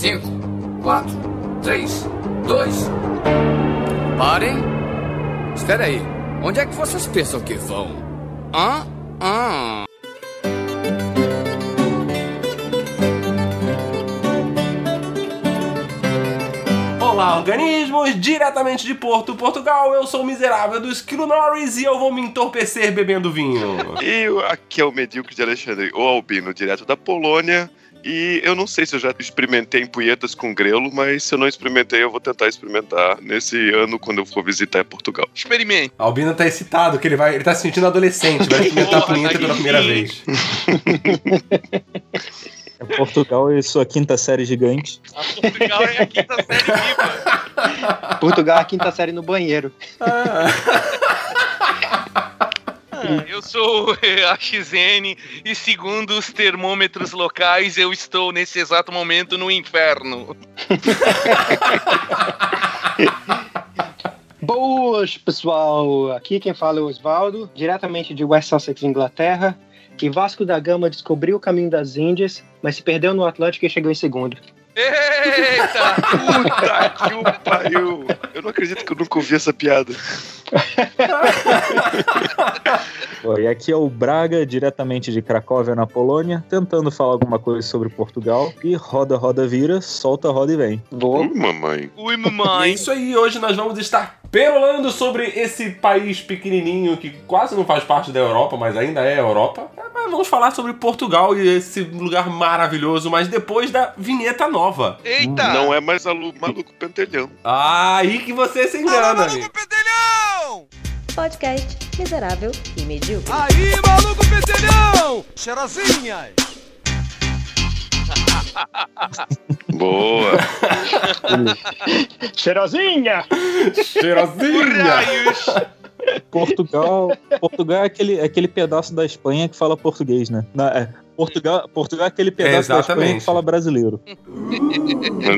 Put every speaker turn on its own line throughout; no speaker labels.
5, 4, 3, 2. Parem! Espera aí, onde é que vocês pensam que vão? Hã? Hã?
Olá, organismos! Diretamente de Porto, Portugal, eu sou o miserável do Esquilo Norris e eu vou me entorpecer bebendo vinho.
E aqui é o medíocre de Alexandre, o Albino, direto da Polônia. E eu não sei se eu já experimentei punhetas com grelo, mas se eu não experimentei, eu vou tentar experimentar nesse ano quando eu for visitar Portugal.
Experimente.
A Albino tá excitado, que ele vai. Ele tá se sentindo adolescente, vai experimentar a
Porra,
punheta
tá
pela primeira vez.
É Portugal e sua quinta série gigante.
A Portugal é a quinta série viva.
Portugal é a quinta série no banheiro.
Ah, Eu sou eh, a XN e segundo os termômetros locais, eu estou nesse exato momento no inferno.
Boas, pessoal! Aqui quem fala é o Osvaldo, diretamente de West Sussex, Inglaterra. Que Vasco da Gama descobriu o caminho das Índias, mas se perdeu no Atlântico e chegou em segundo.
Eita!
Puta que o pariu! Eu não acredito que eu nunca ouvi essa piada.
Bom, e aqui é o Braga, diretamente de Cracóvia, na Polônia, tentando falar alguma coisa sobre Portugal. E roda, roda, vira, solta, roda e vem.
Vou.
Hum, mamãe.
Ui,
E é
mamãe.
isso aí, hoje nós vamos estar perolando sobre esse país pequenininho que quase não faz parte da Europa, mas ainda é Europa. É, mas Vamos falar sobre Portugal e esse lugar maravilhoso, mas depois da vinheta nova.
Eita!
Não é mais alu maluco pentelhão.
Ah, aí que você se engana, amigo.
pedelhão!
Podcast miserável e medíocre.
Aí, maluco pedelhão! Cheirosinha!
Boa.
Cheirosinha!
Cheirosinha!
Portugal, Portugal é aquele, é aquele pedaço da Espanha que fala português, né? Não, é, Portugal, Portugal é aquele pedaço da Espanha
Exatamente.
que fala brasileiro.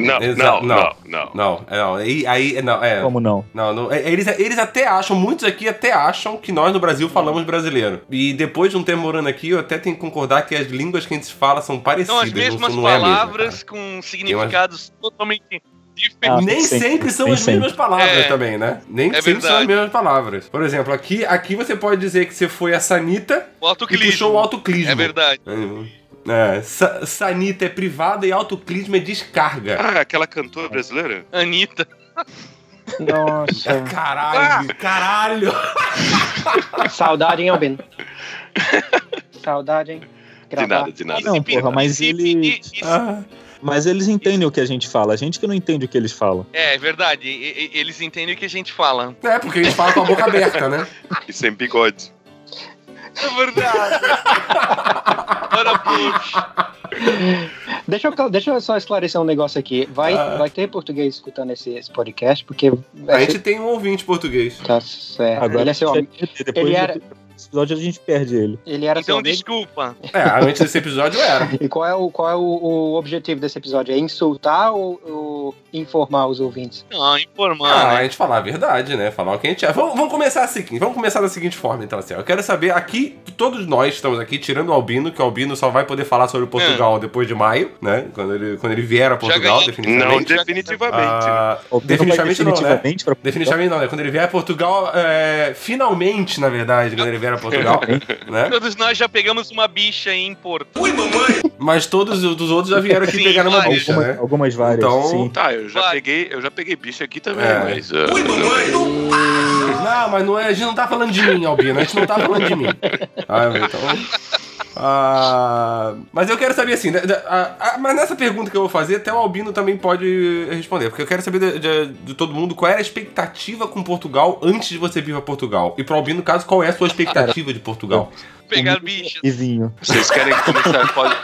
Não,
Exa-
não,
não.
não, não.
Não, é, não, aí, aí não, é.
Como não?
Não, não, é, eles, eles até acham, muitos aqui até acham que nós no Brasil falamos brasileiro. E depois de um tempo morando aqui, eu até tenho que concordar que as línguas que a gente fala são parecidas.
São as
não-
mesmas
não é mesma,
palavras com significados totalmente
Ah.
Nem
sempre,
sempre, são
nem
as mesmas palavras
É.
também, né? Nem
É
sempre são as
verdade.
mesmas palavras. Por exemplo, aqui, aqui você pode dizer que você foi a Sanita
O
e puxou o autoclismo.
É verdade.
É, sa- Sanita é privada e autoclismo é descarga.
Ah, aquela cantora brasileira?
Anitta.
Nossa.
Caralho, caralho.
Saudade, hein, Albino? Saudade, hein?
De
Gravar.
nada, de nada.
Não, porra, mas
Participe
eles,
e- e-
Ah,
mas eles entendem o que a gente fala. A gente que não entende o que eles falam.
É, é verdade. E- e- Eles entendem o que a gente fala.
é, porque a gente fala com a boca aberta, né?
E sem bigode.
É verdade. Ora, puxa.
Deixa eu, deixa eu só esclarecer um negócio aqui. Vai,
Ah.
vai ter português escutando esse, esse podcast, porque.
A gente tem um ouvinte português.
Tá certo.
Agora
ele é seu amigo. Ele era-
desse episódio a gente perde ele.
Ele era
Então, desculpa.
É, antes desse episódio era.
E qual é, o, qual é o, o objetivo desse episódio? É insultar ou, ou informar os ouvintes?
Não, informar,
Ah, a
né?
gente falar a verdade, né? Falar o que a gente é. Vamos, vamos começar assim, vamos começar da seguinte forma, então, assim. ó. Eu quero saber aqui, todos nós estamos aqui, tirando o Albino, que o Albino só vai poder falar sobre Portugal depois de maio, né? Quando ele, quando ele vier a Portugal, definitivamente.
Não, definitivamente. né?
Ah,
O Bruno
definitivamente não, né?
definitivamente
Definitivamente não, né? Quando ele vier a Portugal, é, finalmente, na verdade, quando ele vier a Portugal, né?
Todos nós já pegamos uma bicha em Porto.
Mas todos os outros já vieram aqui
Sim,
pegar
vários.
bicha,
Algumas,
né?
algumas várias,
Então-
sim.
Tá, eu já
Vai.
peguei, eu já peguei bicho aqui também,
É.
mas. ah,
Não, mas não é, a gente não tá falando de mim, Albino. A gente não tá falando de mim. Ah, então. ah, mas eu quero saber assim, da- da- ah, ah, mas nessa pergunta que eu vou fazer, até o Albino também pode responder, porque eu quero saber de, de- de todo mundo qual era a expectativa com Portugal antes de você vir pra Portugal. E pro Albino, no caso, qual é a sua expectativa de Portugal?
Pegar bichas.
E vinho.
Vocês querem começar? Pode...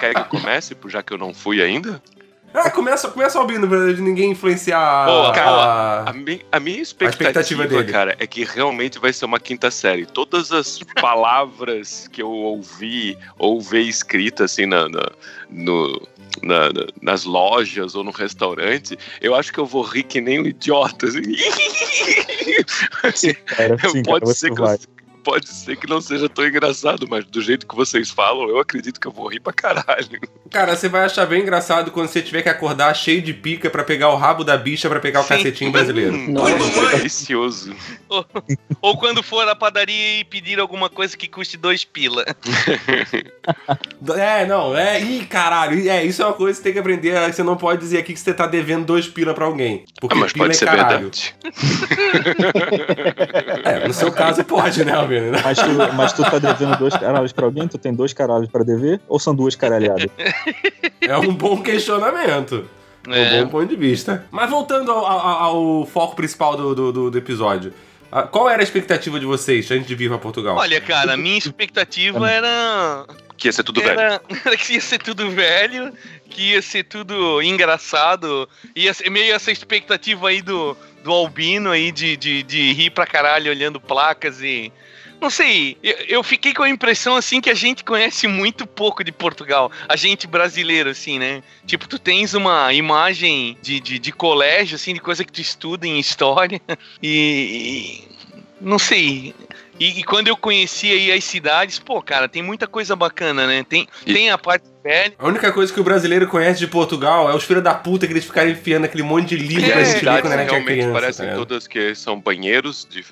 Querem que eu comece, já que eu não fui ainda?
Ah, começa, começa Albino, pra ninguém influenciar
Boa,
a-
A, mi- a minha expectativa,
expectativa dele.
cara, é que realmente vai ser uma quinta série. Todas as palavras que eu ouvi ou ver escritas assim na, na- no, na- na- nas lojas ou no restaurante, eu acho que eu vou rir que nem um idiota. Assim.
Cara, sim, cara,
pode
você
ser que
vai.
eu, pode ser que não seja tão engraçado, mas do jeito que vocês falam, eu acredito que eu vou rir pra caralho.
Cara, você vai achar bem engraçado quando você tiver que acordar cheio de pica pra pegar o rabo da bicha pra pegar o
Sim.
cacetinho brasileiro.
Nossa.
Delicioso.
Ou, ou quando for à padaria e pedir alguma coisa que custe dois pila.
É, não, é. Ih, caralho. É, isso é uma coisa que você tem que aprender. Você não pode dizer aqui que você tá devendo dois pila pra alguém. Porque
Ah, mas
pila
pode
é
ser
caralho.
verdade.
É, no seu caso pode, né, Albino?
Mas tu, mas tu tá devendo dois caralhos pra alguém? Tu tem dois caralhos pra dever? Ou são duas caralhadas?
É um bom questionamento.
É.
Um bom ponto de vista. Mas voltando ao, ao- ao foco principal do, do, do- episódio. ah, Qual era a expectativa de vocês antes de vir pra Portugal?
Olha, cara, a minha expectativa era.
Que ia ser tudo velho.
era, era que ia ser tudo velho, que ia ser tudo engraçado. Ia ser meio essa expectativa aí do, do Albino aí de, de, de rir pra caralho olhando placas e. Não sei, eu, eu fiquei com a impressão assim que a gente conhece muito pouco de Portugal. A gente brasileiro, assim, né? Tipo, tu tens uma imagem de, de, de colégio, assim, de coisa que tu estuda em história. E. e não sei. E, e quando eu conheci aí as cidades, pô, cara, tem muita coisa bacana, né? Tem,
E-
tem a parte velha.
A única coisa que o brasileiro conhece de Portugal é os filhos da puta que eles ficaram enfiando aquele monte de livro
É,
pra gente ler
cidades
quando era tinha
realmente
criança.
parecem
tá
todas que são banheiros de,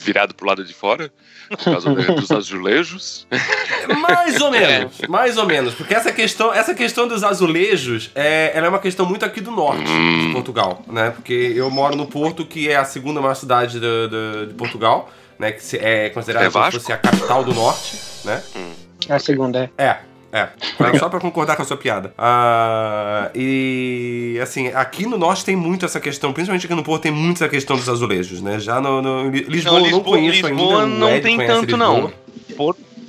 virado pro lado de fora, por causa de- dos azulejos.
Mais ou menos, mais ou menos. Porque essa questão, essa questão dos azulejos é, ela é uma questão muito aqui do norte de Portugal, né? Porque eu moro no Porto, que é a segunda maior cidade do- do- de Portugal, né? Que se- é considerada
É
como se fosse a capital do norte, né?
A segunda é.
É, é. Só pra concordar com a sua piada. Ah, e, assim, aqui no norte tem muito essa questão, principalmente aqui no Porto, tem muito essa questão dos azulejos, né? Já no, no- Lisboa,
Não,
eu não
Lisboa,
conheço
Lisboa
ainda.
não
Ed
tem tanto,
Lisboa.
não.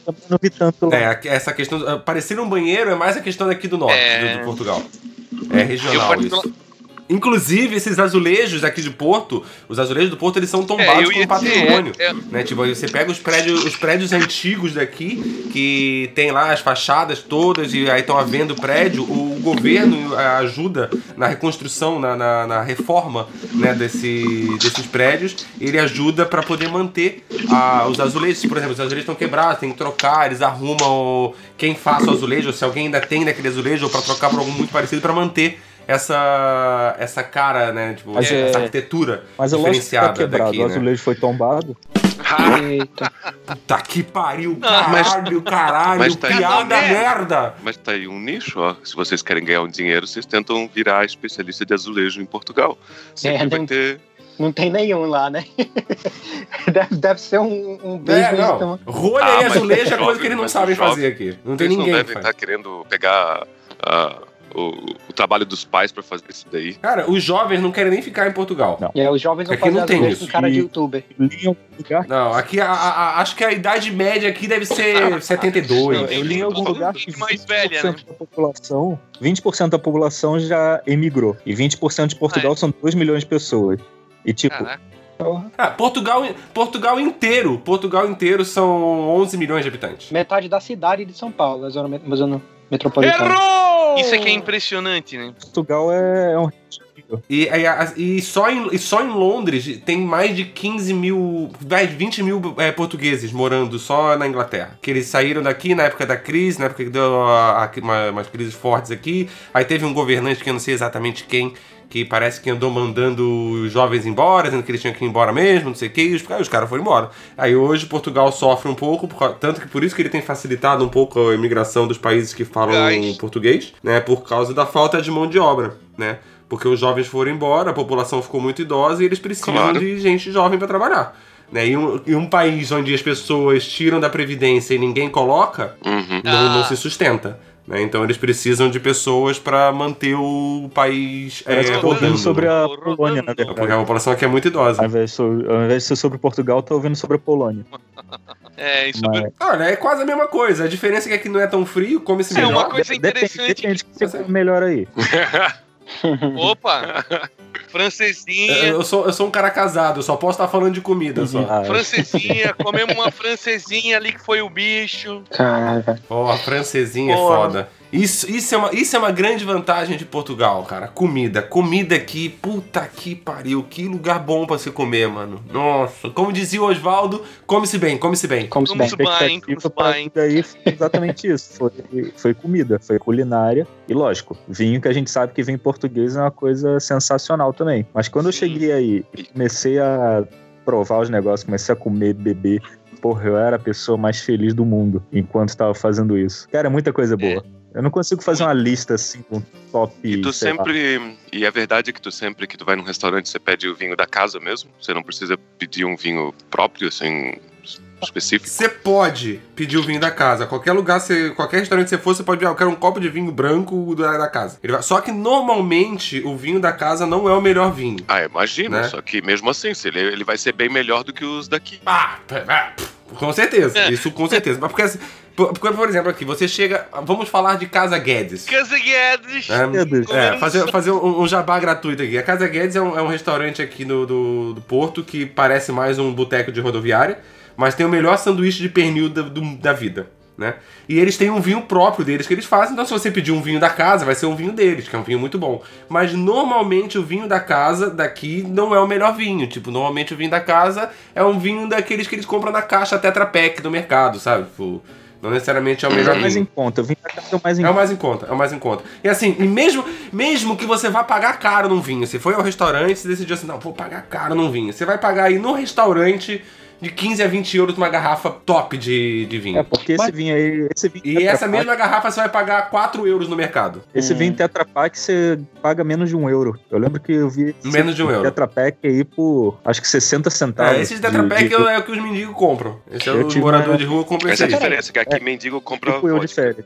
Também não vi tanto lá.
É, aqui- essa questão. ah, Parecer um banheiro é mais a questão daqui do norte,
É.
do, do Portugal. É
Eu
regional
particular-
isso. Inclusive, esses azulejos aqui de Porto, os azulejos do Porto, eles são
É,
tombados
ia
como patrimônio.
é- é-
Né? Tipo, você pega os prédios, os prédios antigos daqui, que tem lá as fachadas todas, e aí estão havendo prédio, o governo ajuda na reconstrução, na, na, na reforma né, desse, desses prédios, ele ajuda para poder manter ah, os azulejos. Por exemplo, os azulejos estão quebrados, tem que trocar, eles arrumam quem faça o azulejo, se alguém ainda tem daquele azulejo, ou para trocar por algo muito parecido, para manter essa, essa cara, né? Tipo,
Mas é-
essa arquitetura
Mas é lógico que tá
diferenciada
quebrado.
daqui,
o
né?
azulejo foi tombado.
Eita.
Puta que pariu,
mas-
caralho, caralho,
mas tá aí-
piada
Cada
merda.
Mas tá aí um nicho, ó. Se vocês querem ganhar um dinheiro, vocês tentam virar especialista de azulejo em Portugal. Sempre
É,
vai
não-
ter.
Não tem nenhum lá, né? deve, deve ser um, um
É,
business.
não.
então.
Rolha
Ah,
e azulejo é coisa que eles não sabem fazer aqui. Não tem
Eles não
ninguém que
devem
faz.
estar querendo pegar ah, o, o trabalho dos pais pra fazer isso daí.
Cara, os jovens não querem nem ficar em Portugal.
Não.
É, os jovens vão
Aqui não
fazer
tem isso.
com cara de youtuber.
Eu.
Não, aqui a- a- a- acho que a idade média aqui deve ser 72.
Não,
Eu li em algum lugar que
de mais
20%
velha, né?
da população, 20% da população já emigrou. E 20% de Portugal são 2 milhões de pessoas. E tipo,
Caraca.
Ah, Portugal, Portugal inteiro, Portugal inteiro são 11 milhões de habitantes.
Metade da cidade de São Paulo, a zona, met- a zona metropolitana.
Isso é que é impressionante, né?
Portugal é, é um
E, e, e só em, e só em Londres tem mais de 15 mil, mais de 20 mil é, portugueses morando só na Inglaterra. Que eles saíram daqui na época da crise, na época que deu a- a- uma- umas crises fortes aqui. Aí teve um governante que eu não sei exatamente quem, que parece que andou mandando os jovens embora, dizendo que eles tinham que ir embora mesmo, não sei o que, e os, aí os caras foram embora. Aí hoje Portugal sofre um pouco, por tanto que por isso que ele tem facilitado um pouco a imigração dos países que falam
Ai.
português, né? Por causa da falta de mão de obra, né? Porque os jovens foram embora, a população ficou muito idosa e eles precisam
Claro.
de gente jovem para trabalhar. Né? E, um, e um país onde as pessoas tiram da previdência e ninguém coloca,
Uhum.
não,
Ah.
não se sustenta. Né? Então eles precisam de pessoas para manter o país é,
que eu tô ouvindo
rodando.
sobre a
Rodando.
Polônia, na
Porque a
verdade.
população aqui é muito idosa.
Ao invés, de, so- ao invés de ser sobre Portugal, tô ouvindo sobre a Polônia.
É, isso
Mas,
Olha, é quase a mesma coisa. A diferença é que aqui não é tão frio, come-se
É,
melhor.
uma coisa
depende,
interessante.
depende que você come melhor aí.
Opa! Francesinha.
Eu sou, eu sou um cara casado, eu só posso estar falando de comida só.
Ah,
Francesinha, comemos uma francesinha ali que foi o bicho.
Caralho, velho.
Ó, a francesinha é foda. Isso, isso, é uma, isso é uma grande vantagem de Portugal, cara. Comida. Comida aqui, puta que pariu. Que lugar bom pra se comer, mano. Nossa. Como dizia o Oswaldo, come-se bem, come-se bem.
Como se
Vamos
bem.
bem,
foi exatamente isso. Foi, foi comida, foi culinária. E lógico, vinho que a gente sabe que vinho português é uma coisa sensacional também. Mas quando eu
Sim.
cheguei aí e comecei a provar os negócios, comecei a comer, beber. Porra, eu era a pessoa mais feliz do mundo enquanto estava fazendo isso. Cara, é muita coisa boa. Eu não consigo fazer uma lista assim com top.
E tu
sei lá.
sempre. E a verdade é que tu sempre que tu vai num restaurante, você pede o vinho da casa mesmo. Você não precisa pedir um vinho próprio, assim, específico.
Você pode pedir o vinho da casa. Qualquer lugar, você, qualquer restaurante que você for, você pode ah, eu quero um copo de vinho branco da, da casa. Ele vai- Só que normalmente o vinho da casa não é o melhor vinho.
Ah, imagino.
Né?
Só que mesmo assim, ele, ele vai ser bem melhor do que os daqui.
Ah, ah, com certeza.
É.
Isso com certeza. Mas porque, assim, porque, por exemplo, aqui, você chega. Vamos falar de Casa Guedes.
Casa Guedes.
É. É, fazer, fazer um, um jabá gratuito aqui. A Casa Guedes é um, é um restaurante aqui no, do, do Porto que parece mais um boteco de rodoviária, mas tem o melhor sanduíche de pernil da, do- da vida. Né? E eles têm um vinho próprio deles que eles fazem, então se você pedir um vinho da casa, vai ser um vinho deles, que é um vinho muito bom. Mas normalmente o vinho da casa daqui não é o melhor vinho. Tipo, normalmente o vinho da casa é um vinho daqueles que eles compram na caixa Tetra Pak do mercado, sabe? Tipo, não necessariamente é o melhor
É o mais
vinho.
em conta. Vim pra cá é o mais em
É o
conta.
mais em conta, é o mais em conta. E assim, e mesmo, mesmo que você vá pagar caro num vinho, você foi ao restaurante e decidiu assim, não, vou pagar caro num vinho. Você vai pagar aí no restaurante de 15 a 20 euros uma garrafa top de, de vinho.
É, porque esse
Mas-
vinho aí. Esse vinho
E essa mesma garrafa você vai pagar 4 euros no mercado.
Esse
Hum.
vinho Tetra Pak você paga menos de um euro. Eu lembro que eu vi. esse
Menos de um euro.
Tetra Pak aí por acho que 60 centavos.
É, esses Tetra
de-
Pak
de-
é o que os mendigos compram. Esse é
Eu
o
tive
morador
uma-
de rua compra esse
Essa é a diferença, que aqui mendigo compra
Tipo eu de férias.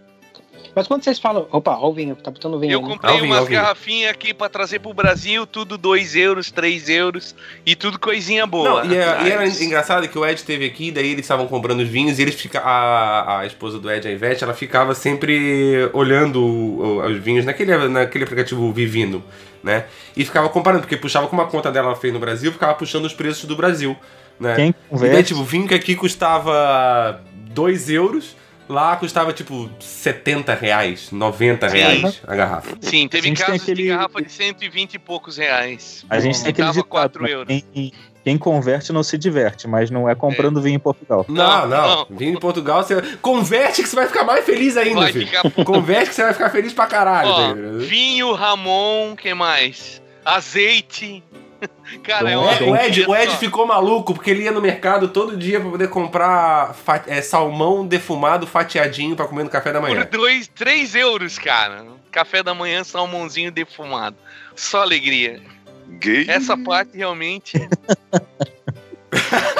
Mas quando vocês falam. Opa, ó o vinho, tá botando vinho.
Eu
né?
comprei
Alvin,
umas
Alvin.
garrafinhas aqui pra trazer pro Brasil, tudo 2 euros, 3 euros e tudo coisinha boa.
Não, e, é- e era
Nice.
engraçado que o Ed esteve aqui, daí eles estavam comprando os vinhos e eles fica a, a esposa do Ed, a Ivete, ela ficava sempre olhando o- o- os vinhos naquele, naquele aplicativo Vivino, né? E ficava comparando, porque puxava como a conta dela ela fez no Brasil, ficava puxando os preços do Brasil, né?
Quem
E daí, tipo, vinho que aqui custava 2 euros, lá custava, tipo, 70 reais, 90
Sim.
reais a garrafa.
Sim, teve casos de
aquele-
garrafa de 120 e poucos reais.
A gente tem aquele ditado,
4
né?
euros.
quem, quem converte não se diverte, mas não é comprando vinho em Portugal.
Não,
Não,
não. Vinho em Portugal, você converte que você vai ficar mais feliz ainda,
Vai
filho.
ficar.
Converte que você vai ficar feliz pra caralho.
Ó,
tá
vinho, Ramon, que mais? Azeite. Cara, é
Então,
uma
O Ed, o Ed, ficou maluco porque ele ia no mercado todo dia pra poder comprar é, salmão defumado fatiadinho pra comer no café da
Por
manhã.
2, 3 euros, cara. Café da manhã, salmãozinho defumado. Só alegria.
Gay.
Essa parte realmente.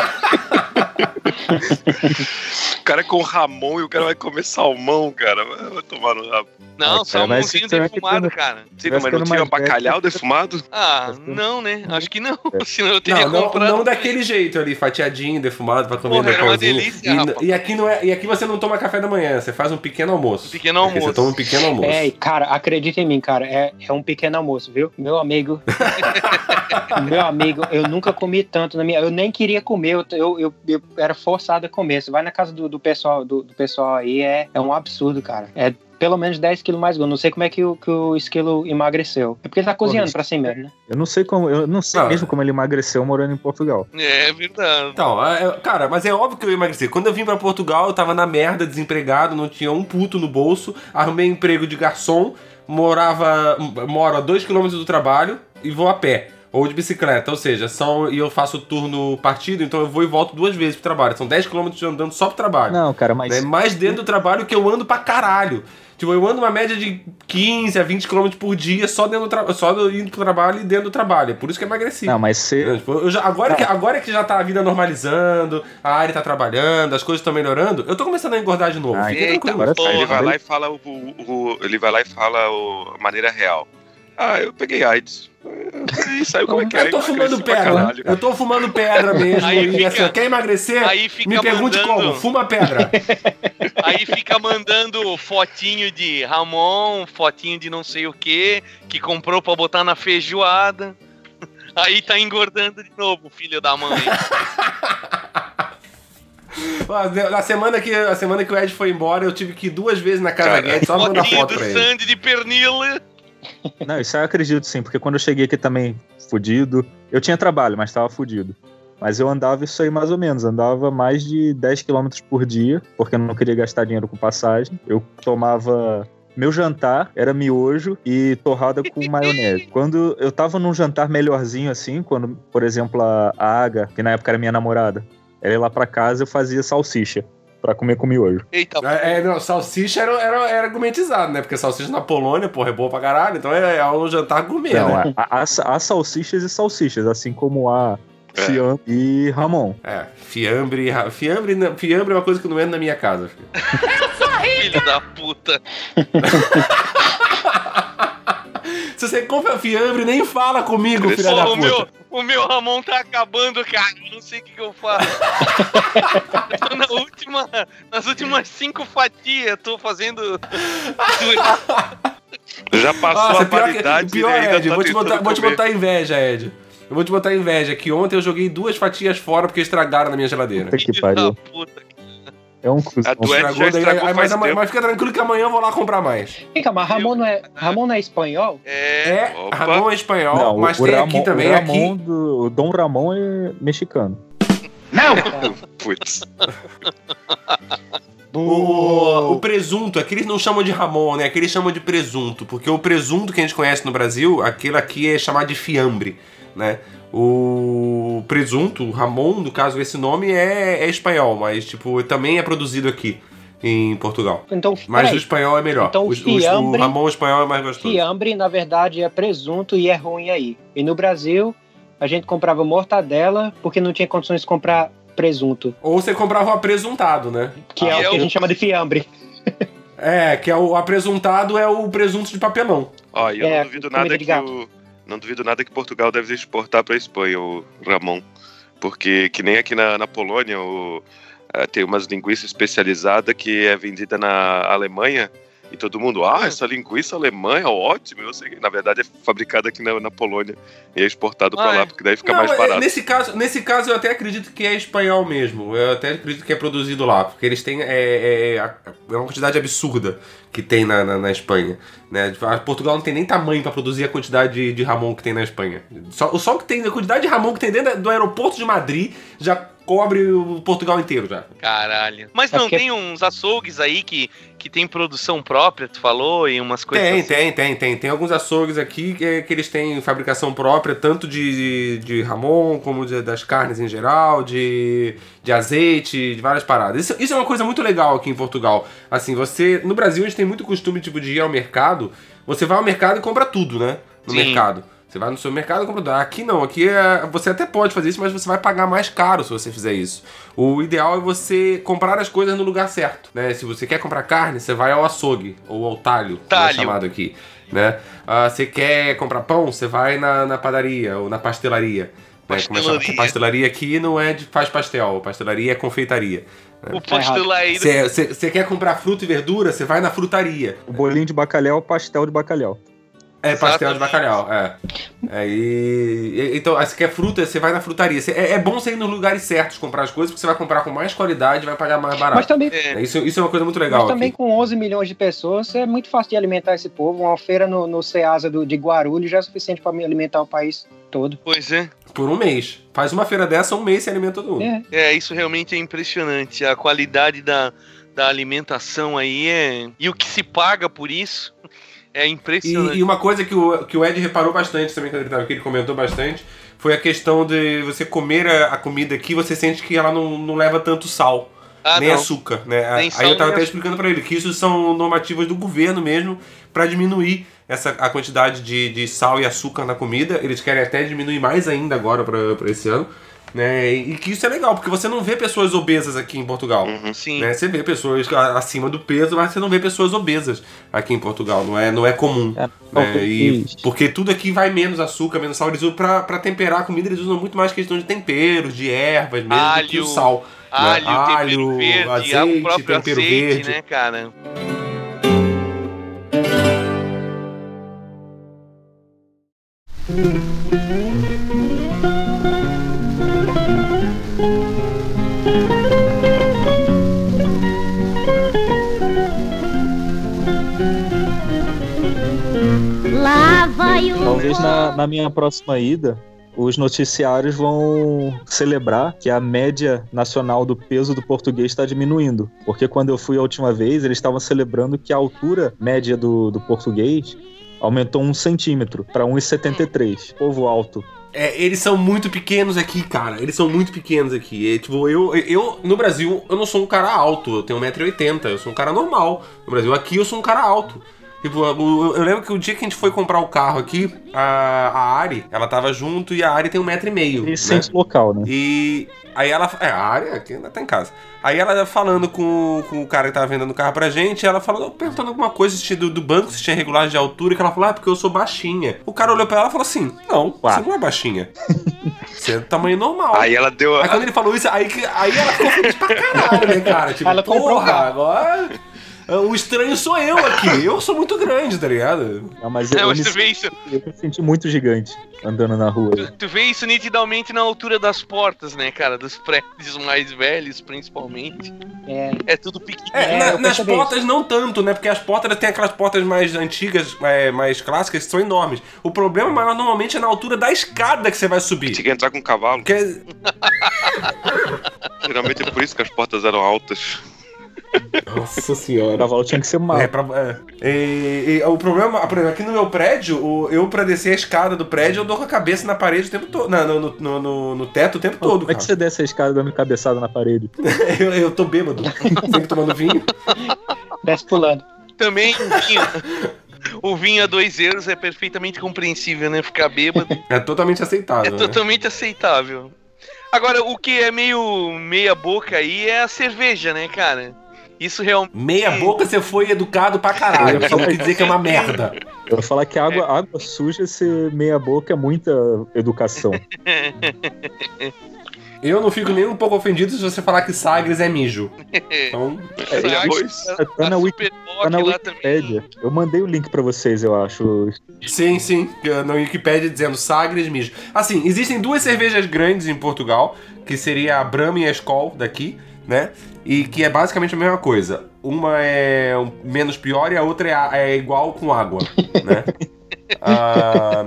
O cara é com Ramon e o cara vai comer salmão, cara. Vai tomar no rabo.
Não,
Ah,
salmãozinho
que
defumado,
quando-
cara.
Sim, mas não tinha
velho,
bacalhau defumado?
Ah, não, né? Acho que não.
É.
Senão eu teria
Não, não,
comprado.
não daquele jeito ali, fatiadinho, defumado pra comer
Porra, era uma delícia,
e,
rapaz.
e aqui não é, e aqui você não toma café da manhã, você faz um pequeno almoço.
Um pequeno
Aqui
almoço.
Você toma um pequeno almoço.
É, cara, acredita em mim, cara. É, é um pequeno almoço, viu? Meu amigo. meu amigo, eu nunca comi tanto na minha. Eu nem queria comer, eu, eu, eu, eu era forçado a comer. Você vai na casa do, do pessoal do, do pessoal aí, é, é um absurdo, cara. É pelo menos 10 quilos mais gordo. Não sei como é que o, que o esquilo emagreceu. É porque ele tá cozinhando pra si mesmo, né?
Eu não sei como, eu não sei
Não,
mesmo como ele emagreceu morando em Portugal.
É verdade.
Então, é, é, cara, mas é óbvio que eu ia emagrecer. Quando eu vim pra Portugal, eu tava na merda, desempregado, não tinha um puto no bolso, arrumei emprego de garçom, morava, moro a 2km do trabalho e vou a pé. Ou de bicicleta, ou seja, são, e eu faço turno partido, então eu vou e volto duas vezes pro trabalho. São 10km andando só pro trabalho.
Não, cara, mas
né? Mais dentro do trabalho que eu ando pra caralho. Tipo, eu ando uma média de 15 a 20 km por dia só dentro do tra- só do- indo pro trabalho e dentro do trabalho. É por isso que eu emagreci.
não, mas
Né, tipo, eu já- agora, que, agora que já tá a vida normalizando, a área tá trabalhando, as coisas estão melhorando, eu tô começando a engordar de novo.
Ah,
Fica
Eita,
tranquilo.
agora
porra.
Aí ele vai lá e fala o, o- o- ele vai lá e fala o- a maneira real. Ah, eu peguei AIDS. E saiu como é que é.
Eu tô fumando pedra. Eu tô fumando pedra mesmo.
Aí
e
fica-
assim, quer emagrecer?
Aí fica
Me pergunte
mandando-
como. Fuma pedra.
Aí fica mandando fotinho de Ramon, fotinho de não sei o que, que comprou pra botar na feijoada. Aí tá engordando de novo, filho da mãe.
Na semana, que, a semana que o Ed foi embora, eu tive que ir duas vezes na casa
Cara,
Ed só mandar
Fotinho
foto
do
pra ele.
Sandy de pernil.
Não, isso eu acredito sim, porque quando eu cheguei aqui também fudido, eu tinha trabalho, mas tava fudido. Mas eu andava isso aí mais ou menos, andava mais de 10 km por dia, porque eu não queria gastar dinheiro com passagem. Eu tomava. Meu jantar era miojo e torrada com maionese. Quando eu tava num jantar melhorzinho assim, quando, por exemplo, a a Aga, que na época era minha namorada, ela ia lá pra casa, eu fazia salsicha pra comer com miojo.
Eita,
É, é, não, salsicha era, era, era argumentizado, né? Porque salsicha na Polônia, porra, é boa pra caralho. Então é, é um jantar gourmet,
Não,
né?
há, salsichas e salsichas, assim como há
É.
fiambre e ramon.
É, fiambre, ra- fiambre, fiambre é uma coisa que não entra na minha casa. filho.
filho da puta.
Se você compra fiambre, nem fala comigo, filha da
Pô, o,
puta.
meu, o meu Ramon tá acabando, cara. Eu não sei o que, que eu faço. eu tô na última, nas últimas cinco fatias, tô fazendo.
Já passou
Nossa,
a
pior, que, pior
ainda
Ed,
tá
vou te, botar, vou te botar inveja, Ed. Eu vou te botar inveja, que ontem eu joguei duas fatias fora porque estragaram na minha geladeira.
Puta que pariu.
puta.
É um cuzão.
A do Ed já
daí,
estragou
aí,
faz
mas,
tempo.
mas fica tranquilo que amanhã eu vou lá comprar mais.
Vem cá, mas Ramon não é, Ramon não é espanhol?
É.
É,
Opa.
Ramon é espanhol,
Não,
mas tem
Ramon,
aqui também.
o,
aqui,
Ramon do, o Dom Ramon é mexicano.
Putz.
O, o presunto, aqui eles não chamam de Ramon, né? Aqui eles chamam de presunto, porque o presunto que a gente conhece no Brasil, aquilo aqui é chamado de fiambre, né? O presunto, o Ramon, no caso, esse nome é, é espanhol, mas tipo, também é produzido aqui em Portugal.
Então,
Mas
peraí,
o espanhol é melhor.
Então,
o,
fiambre-
o Ramon espanhol é mais gostoso.
fiambre, na verdade, é presunto e é ruim aí. E no Brasil, a gente comprava mortadela porque não tinha condições de comprar presunto,
Ou você comprava o apresuntado, né?
que é
Ah,
o que
eu-
a gente chama de fiambre.
É, que é o apresuntado é o presunto de papelão.
Ó, eu
É,
não duvido nada
de
que o, não duvido nada que Portugal deve exportar para Espanha o Ramon, porque que nem aqui na, na Polônia o, eh, tem umas linguiças especializadas que é vendida na Alemanha e todo mundo, ah, essa linguiça alemã é ótima, eu sei na verdade é fabricada aqui na, na Polônia e é exportado
Ah,
para
é.
lá porque daí fica
Não,
mais
é,
barato.
Nesse caso, nesse caso, eu até acredito que é espanhol mesmo. Eu até acredito que é produzido lá. Porque eles têm. É, é, é uma quantidade absurda que tem na, na, na Espanha. Né? Portugal não tem nem tamanho pra produzir a quantidade de, de Ramon que tem na Espanha. Só, só que tem a quantidade de Ramon que tem dentro do aeroporto de Madrid já cobre o Portugal inteiro já.
Caralho. Mas
É
não
porque-
tem uns açougues aí que, que tem produção própria, tu falou, e umas coisas
Tem,
assim.
tem, tem, tem. Tem alguns açougues aqui que, que eles têm fabricação própria, tanto de, de Ramon, como de- das carnes em geral, de, de azeite, de várias paradas. Isso, isso é uma coisa muito legal aqui em Portugal. Assim, você. No Brasil a gente tem muito costume tipo, de ir ao mercado. Você vai ao mercado e compra tudo, né? No
Sim.
mercado. Você vai no seu mercado e compra tudo. Aqui não, aqui é, você até pode fazer isso, mas você vai pagar mais caro se você fizer isso. O ideal é você comprar as coisas no lugar certo, né? Se você quer comprar carne, você vai ao açougue ou ao talho, como é
Talho.
chamado aqui, né? Ah, você quer comprar pão, você vai na, na padaria ou na pastelaria. Né? Como é?
Pastelaria.
Pastelaria aqui não é de faz pastel, pastelaria é confeitaria.
O postulaído.
Você você- você quer comprar fruta e verdura, você vai na frutaria.
O bolinho de bacalhau é o pastel de bacalhau.
É pastel de bacalhau, é. é então, aí você quer fruta, você vai na frutaria. Você- é, é bom você ir nos lugares certos comprar as coisas, porque você vai comprar com mais qualidade e vai pagar mais
Mas
barato.
também,
É.
Isso, isso é uma coisa muito legal
mas também
aqui.
com 11 milhões de pessoas, é muito fácil de alimentar esse povo. Uma feira no, no Ceasa do, de Guarulhos já é suficiente para alimentar o país todo.
Pois é.
Por um mês. Faz uma feira dessa, um mês você alimenta todo mundo.
É.
É, isso realmente é impressionante. A qualidade da, da alimentação aí é. E o que se paga por isso é
E,
impressionante.
e uma coisa que o, que o Ed reparou bastante também quando ele estava aqui, ele comentou bastante, foi a questão de você comer a, a comida aqui, você sente que ela não, não leva tanto sal.
ah,
nem
não.
açúcar, né?
Nem
Aí
sal,
eu tava
nem
até
açúcar.
explicando pra ele que isso são normativas do governo mesmo pra diminuir essa a quantidade de, de sal e açúcar na comida. Eles querem até diminuir mais ainda agora pra pra esse ano, né? E que isso é legal porque você não vê pessoas obesas aqui em Portugal.
Uhum.
Sim.
Né? Você vê pessoas acima do peso, mas você não vê pessoas obesas aqui em Portugal. Não é, não é comum.
É,
né? E,
isso.
porque tudo aqui vai menos açúcar, menos sal. Eles usam pra, pra temperar a comida, eles usam muito mais questão de temperos, de ervas mesmo, do que o
Alho,
sal.
Alho,
né?
tempero
Alho,
verde,
azeite,
o próprio
tempero
azeite,
verde.
né, cara? Lá vai o.
Talvez na, na minha próxima ida, os noticiários vão celebrar que a média nacional do peso do português está diminuindo. Porque quando eu fui a última vez, eles estavam celebrando que a altura média do, do português aumentou um centímetro para 1,73. Povo alto.
É, eles são muito pequenos aqui, cara. Eles são muito pequenos aqui. É, tipo, eu, eu, no Brasil, eu não sou um cara alto. Eu tenho 1,80m. Eu sou um cara normal. No Brasil, aqui eu sou um cara alto. Tipo, eu, eu lembro que o dia que a gente foi comprar o carro aqui, a, a Ari, ela tava junto e a Ari tem um metro e meio.
E
né?
sente local, né?
E aí ela. É, a Ari aqui ainda tá em casa. Aí ela falando com, com o cara que tava vendendo o carro pra gente, ela falou, perguntando alguma coisa do, do banco, se tinha regulagem de altura, que ela falou, ah, porque eu sou baixinha. O cara olhou pra ela e falou assim: Não, você não é baixinha. Você é do tamanho normal.
Aí ela deu.
Aí quando ele falou isso, aí, que- aí ela ficou feliz pra caralho, né, cara? Tipo,
Ela
porra, agora. O estranho sou eu aqui. Eu sou muito grande, tá ligado?
Não, mas eu,
É,
eu,
mas
me,
tu vê isso,
eu me senti muito gigante andando na rua.
tu, tu vê isso nitidamente na altura das portas, né, cara? Dos prédios mais velhos, principalmente.
É,
É tudo pequeno.
É,
É,
na-
eu
nas portas não tanto, né? Porque as portas tem aquelas portas mais antigas, é, mais clássicas, que são enormes. O problema maior normalmente é na altura da escada que você vai subir.
Tinha que entrar com um cavalo.
Que é-
Geralmente é por isso que as portas eram altas.
Nossa
O
senhora.
cavalo tinha que ser mal.
É, pra, é. E- e o problema, aqui no meu prédio, o- eu pra descer a escada do prédio, eu dou com a cabeça na parede o tempo todo. na- No, no, no, no- no teto o tempo todo,
Como é que você desce a escada dando cabeçada na parede?
Eu, eu tô bêbado. Sempre tomando vinho.
desce pulando.
Também o vinho. O vinho a 2 euros é perfeitamente compreensível, né? Ficar bêbado
É totalmente aceitável.
é
né?
totalmente aceitável. Agora, o que é meio meia boca aí é a cerveja, né, cara? Isso realmente.
Meia boca você foi educado pra caralho. Isso não quer dizer que é uma merda.
Eu ia falar que água, água suja ser meia boca é muita educação.
Eu não fico nem um pouco ofendido se você falar que Sagres é mijo. Então,
É,
depois-
Tá
a
na, Wiki, tá na Wikipédia. Eu mandei o link pra vocês, eu acho.
sim, sim. Na Wikipedia dizendo Sagres mijo. Assim, existem duas cervejas grandes em Portugal, que seria a Brahma e a Skol daqui, né? E que é basicamente a mesma coisa. Uma é menos pior e a outra é, é igual com água, né? Ah,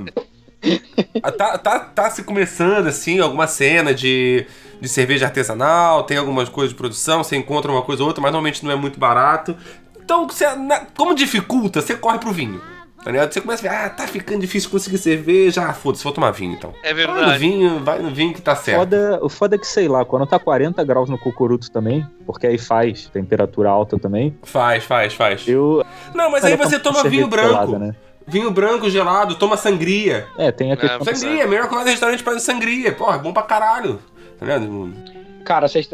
tá, tá, tá se começando, assim, alguma cena de, de cerveja artesanal, tem algumas coisas de produção, você encontra uma coisa ou outra, mas normalmente não é muito barato. Então, você, na- como dificulta, você corre pro vinho. Tá ligado? Você começa a ver, ah, tá ficando difícil conseguir cerveja, ah, foda-se, vou tomar vinho então.
É
Vai no
verdade.
vinho, vai no vinho que tá certo.
Foda, o foda é que, sei lá, quando tá 40 graus no cucuruto também, porque aí faz temperatura alta também,
Faz, faz, faz.
eu...
Não, mas
Olha,
aí você toma vinho branco.
gelada, né?
Vinho branco gelado, toma sangria.
É, tem a questão...
É,
Sangria, a melhor coisa do restaurante para sangria. Porra, é bom pra caralho. Tá ligado?
Cara, vocês,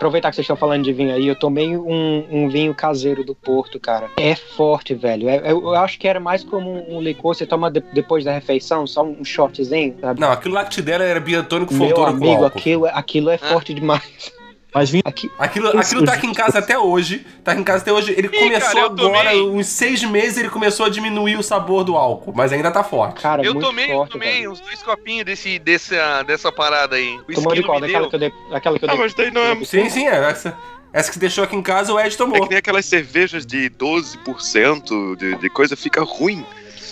aproveitar que vocês estão falando de vinho aí, eu tomei um, um vinho caseiro do Porto, cara. É forte, velho. É- eu, eu acho que era mais como um, um licor, você toma de- depois da refeição, só um shotzinho, sabe?
Não, aquilo lá que te deram era biotônico
Meu
fontoura com
amigo, aquilo, aquilo é forte demais.
Mas vinho
Aqui,
Aquilo, aquilo tá aqui em casa até hoje. Tá aqui em casa até hoje. Ele começou
cara, eu
agora,
tomei.
uns seis meses, ele começou a diminuir o sabor do álcool. Mas ainda tá forte.
cara,
Eu
muito
tomei, eu
forte.
tomei
velho.
uns dois copinhos desse, dessa, dessa parada aí. O
Tomou de qual? Daquela que eu dei. Daquela que eu
Ah,
dei.
mas daí não é.
Sim, sim, é. Essa, essa que você deixou aqui em casa, o Ed
É
tomou.
que nem aquelas cervejas de 12% de, de coisa, fica ruim.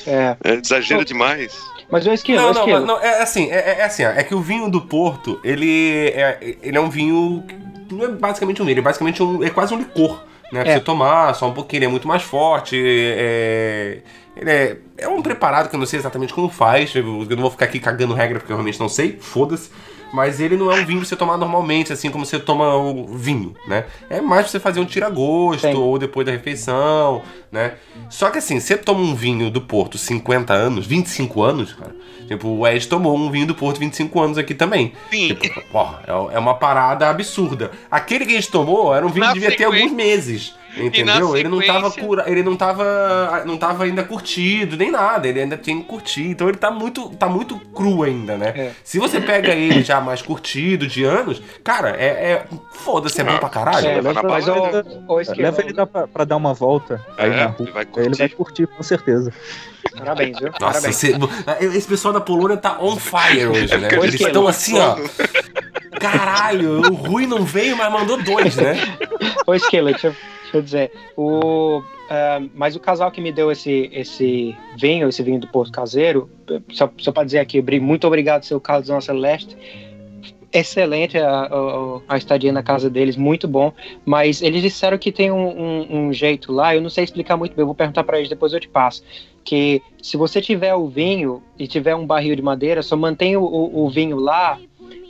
É.
É, exagera demais.
Mas o esquilo,
Não, não,
esquilo.
mas não, é assim, é, é assim, ó, é que o vinho do Porto, ele é, ele é um vinho não é basicamente um vinho, ele é basicamente um, é quase um licor, né? Pra
É.
você tomar só um pouquinho, ele é muito mais forte, é, ele é, é um preparado que eu não sei exatamente como faz, eu eu não vou ficar aqui cagando regra porque eu realmente não sei, foda-se. Mas ele não é um vinho pra você tomar normalmente, assim como você toma o vinho, né? É mais pra você fazer um tira-gosto ou depois da refeição, né? Só que assim, você toma um vinho do Porto 50 anos, 25 anos, cara. Tipo, o Ed tomou um vinho do Porto 25 anos aqui também.
Sim.
Tipo, porra, é, é uma parada absurda. Aquele que a gente tomou era um vinho
Na
que devia ter alguns meses. Entendeu? Ele não tava cura, ele não tava não tava ainda curtido nem nada, ele ainda tinha que curtir. Então ele tá muito tá muito cru ainda, né?
É.
Se você pega ele já mais curtido de anos, cara, é, é foda-se, é bom pra caralho.
É,
leva
mas esquilo,
Leva ele lá pra, pra dar uma volta aí
É,
na rua.
ele vai
Aí ele vai
curtir.
curtir, com certeza.
Parabéns, viu?
Nossa,
Parabéns.
esse, esse pessoal da Polônia tá on fire hoje, né? Eles estão assim, ó. Caralho, o Rui não veio, mas mandou dois, né?
Ô, esquilo, deixa, eu- Deixa eu dizer, o, ah, mas o casal que me deu esse, esse vinho, esse vinho do Porto Caseiro, só, só para dizer aqui, muito obrigado, seu Carlos Nossa Celeste. Excelente a, a, a estadia na casa deles, muito bom. Mas eles disseram que tem um, um- um jeito lá, eu não sei explicar muito bem, eu vou perguntar para eles, depois eu te passo. Que se você tiver o vinho e tiver um barril de madeira, só mantenha o, o- o vinho lá,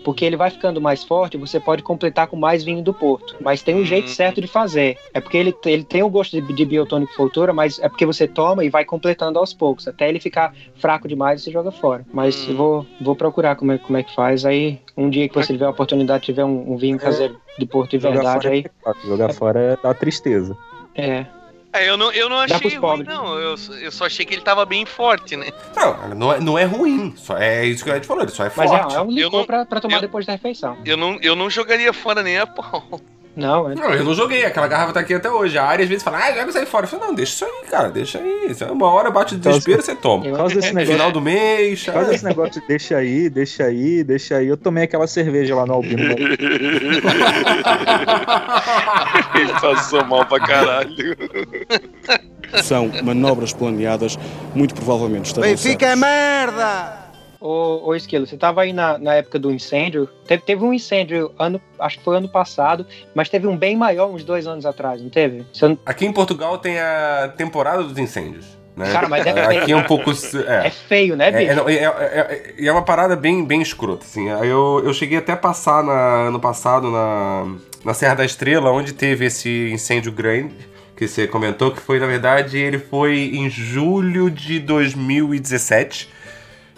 porque ele vai ficando mais forte, você pode completar com mais vinho do Porto. Mas tem um jeito
Hum.
certo de fazer. É porque ele, ele tem o gosto de, de biotônico Fultura, mas é porque você toma e vai completando aos poucos. Até ele ficar fraco demais, você joga fora. Mas
Hum.
eu vou, vou procurar como é, como é que faz. Aí, um dia que você tiver a oportunidade, tiver um, um vinho caseiro de Porto de
Jogar
verdade,
fora,
aí.
é pecado, jogar fora dá tristeza.
É.
É, eu não, eu não achei ruim,
pobres.
não. Eu, eu só achei que ele tava bem forte, né?
Não, não é, não é ruim. Só é isso que a gente falou, ele só é
Mas
forte.
é, é um licor
não-
pra, pra tomar
eu-
depois da refeição.
Eu não, eu não jogaria fora nem a pau.
Não, é.
Não, eu não joguei, aquela garrafa tá aqui até hoje. A área às vezes fala, ah, joga isso aí fora. Eu falo, não, deixa isso aí, cara, deixa aí. É Uma hora bate o desespero, você toma.
Por causa desse
É
negócio,
final do mês.
por causa desse negócio de deixa aí, deixa aí, deixa aí. Eu tomei aquela cerveja lá no Albino.
Ele passou mal pra caralho.
São manobras planeadas, muito provavelmente estarão
Benfica é merda!
Ô, ô Esquilo, você tava aí na, na época do incêndio. Teve, teve um incêndio, ano, acho que foi ano passado, mas teve um bem maior uns dois anos atrás, não teve? Não-
Aqui em Portugal tem a temporada dos incêndios. Né?
Cara, mas é-
Aqui é um pouco.
É,
É.
feio, né,
É,
bicho?
é, não, é, é- é- é uma parada bem, bem escrota, assim. Eu, eu cheguei até a passar na, ano passado na, na Serra da Estrela, onde teve esse incêndio grande, que você comentou, que foi, na verdade, ele foi em julho de 2017.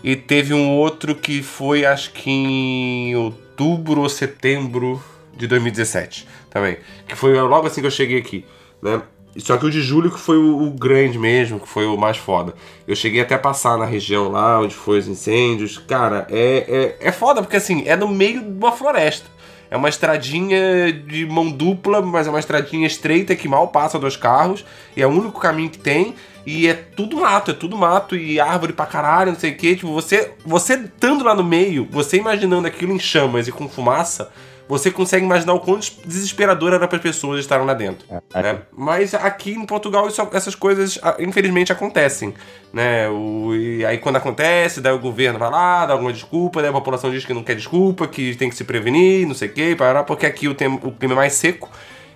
E teve um outro que foi, acho que em outubro ou setembro de 2017 também. Que foi logo assim que eu cheguei aqui, né? Só que o de julho que foi o, o grande mesmo, que foi o mais foda. Eu cheguei até a passar na região lá onde foi os incêndios. Cara, é, é, é foda porque assim, é no meio de uma floresta. É uma estradinha de mão dupla, mas é uma estradinha estreita que mal passa dois carros. E é o único caminho que tem. E é tudo mato, é tudo mato e árvore pra caralho, não sei o que. Tipo, você, você estando lá no meio, você imaginando aquilo em chamas e com fumaça, você consegue imaginar o quão des- desesperador era para as pessoas estarem lá dentro. né? Mas aqui em Portugal isso- essas coisas ah, infelizmente acontecem, né? O, e aí quando acontece, daí o governo vai lá, dá alguma desculpa, daí a população diz que não quer desculpa, que tem que se prevenir, não sei o que, parará, porque aqui o, o clima é mais seco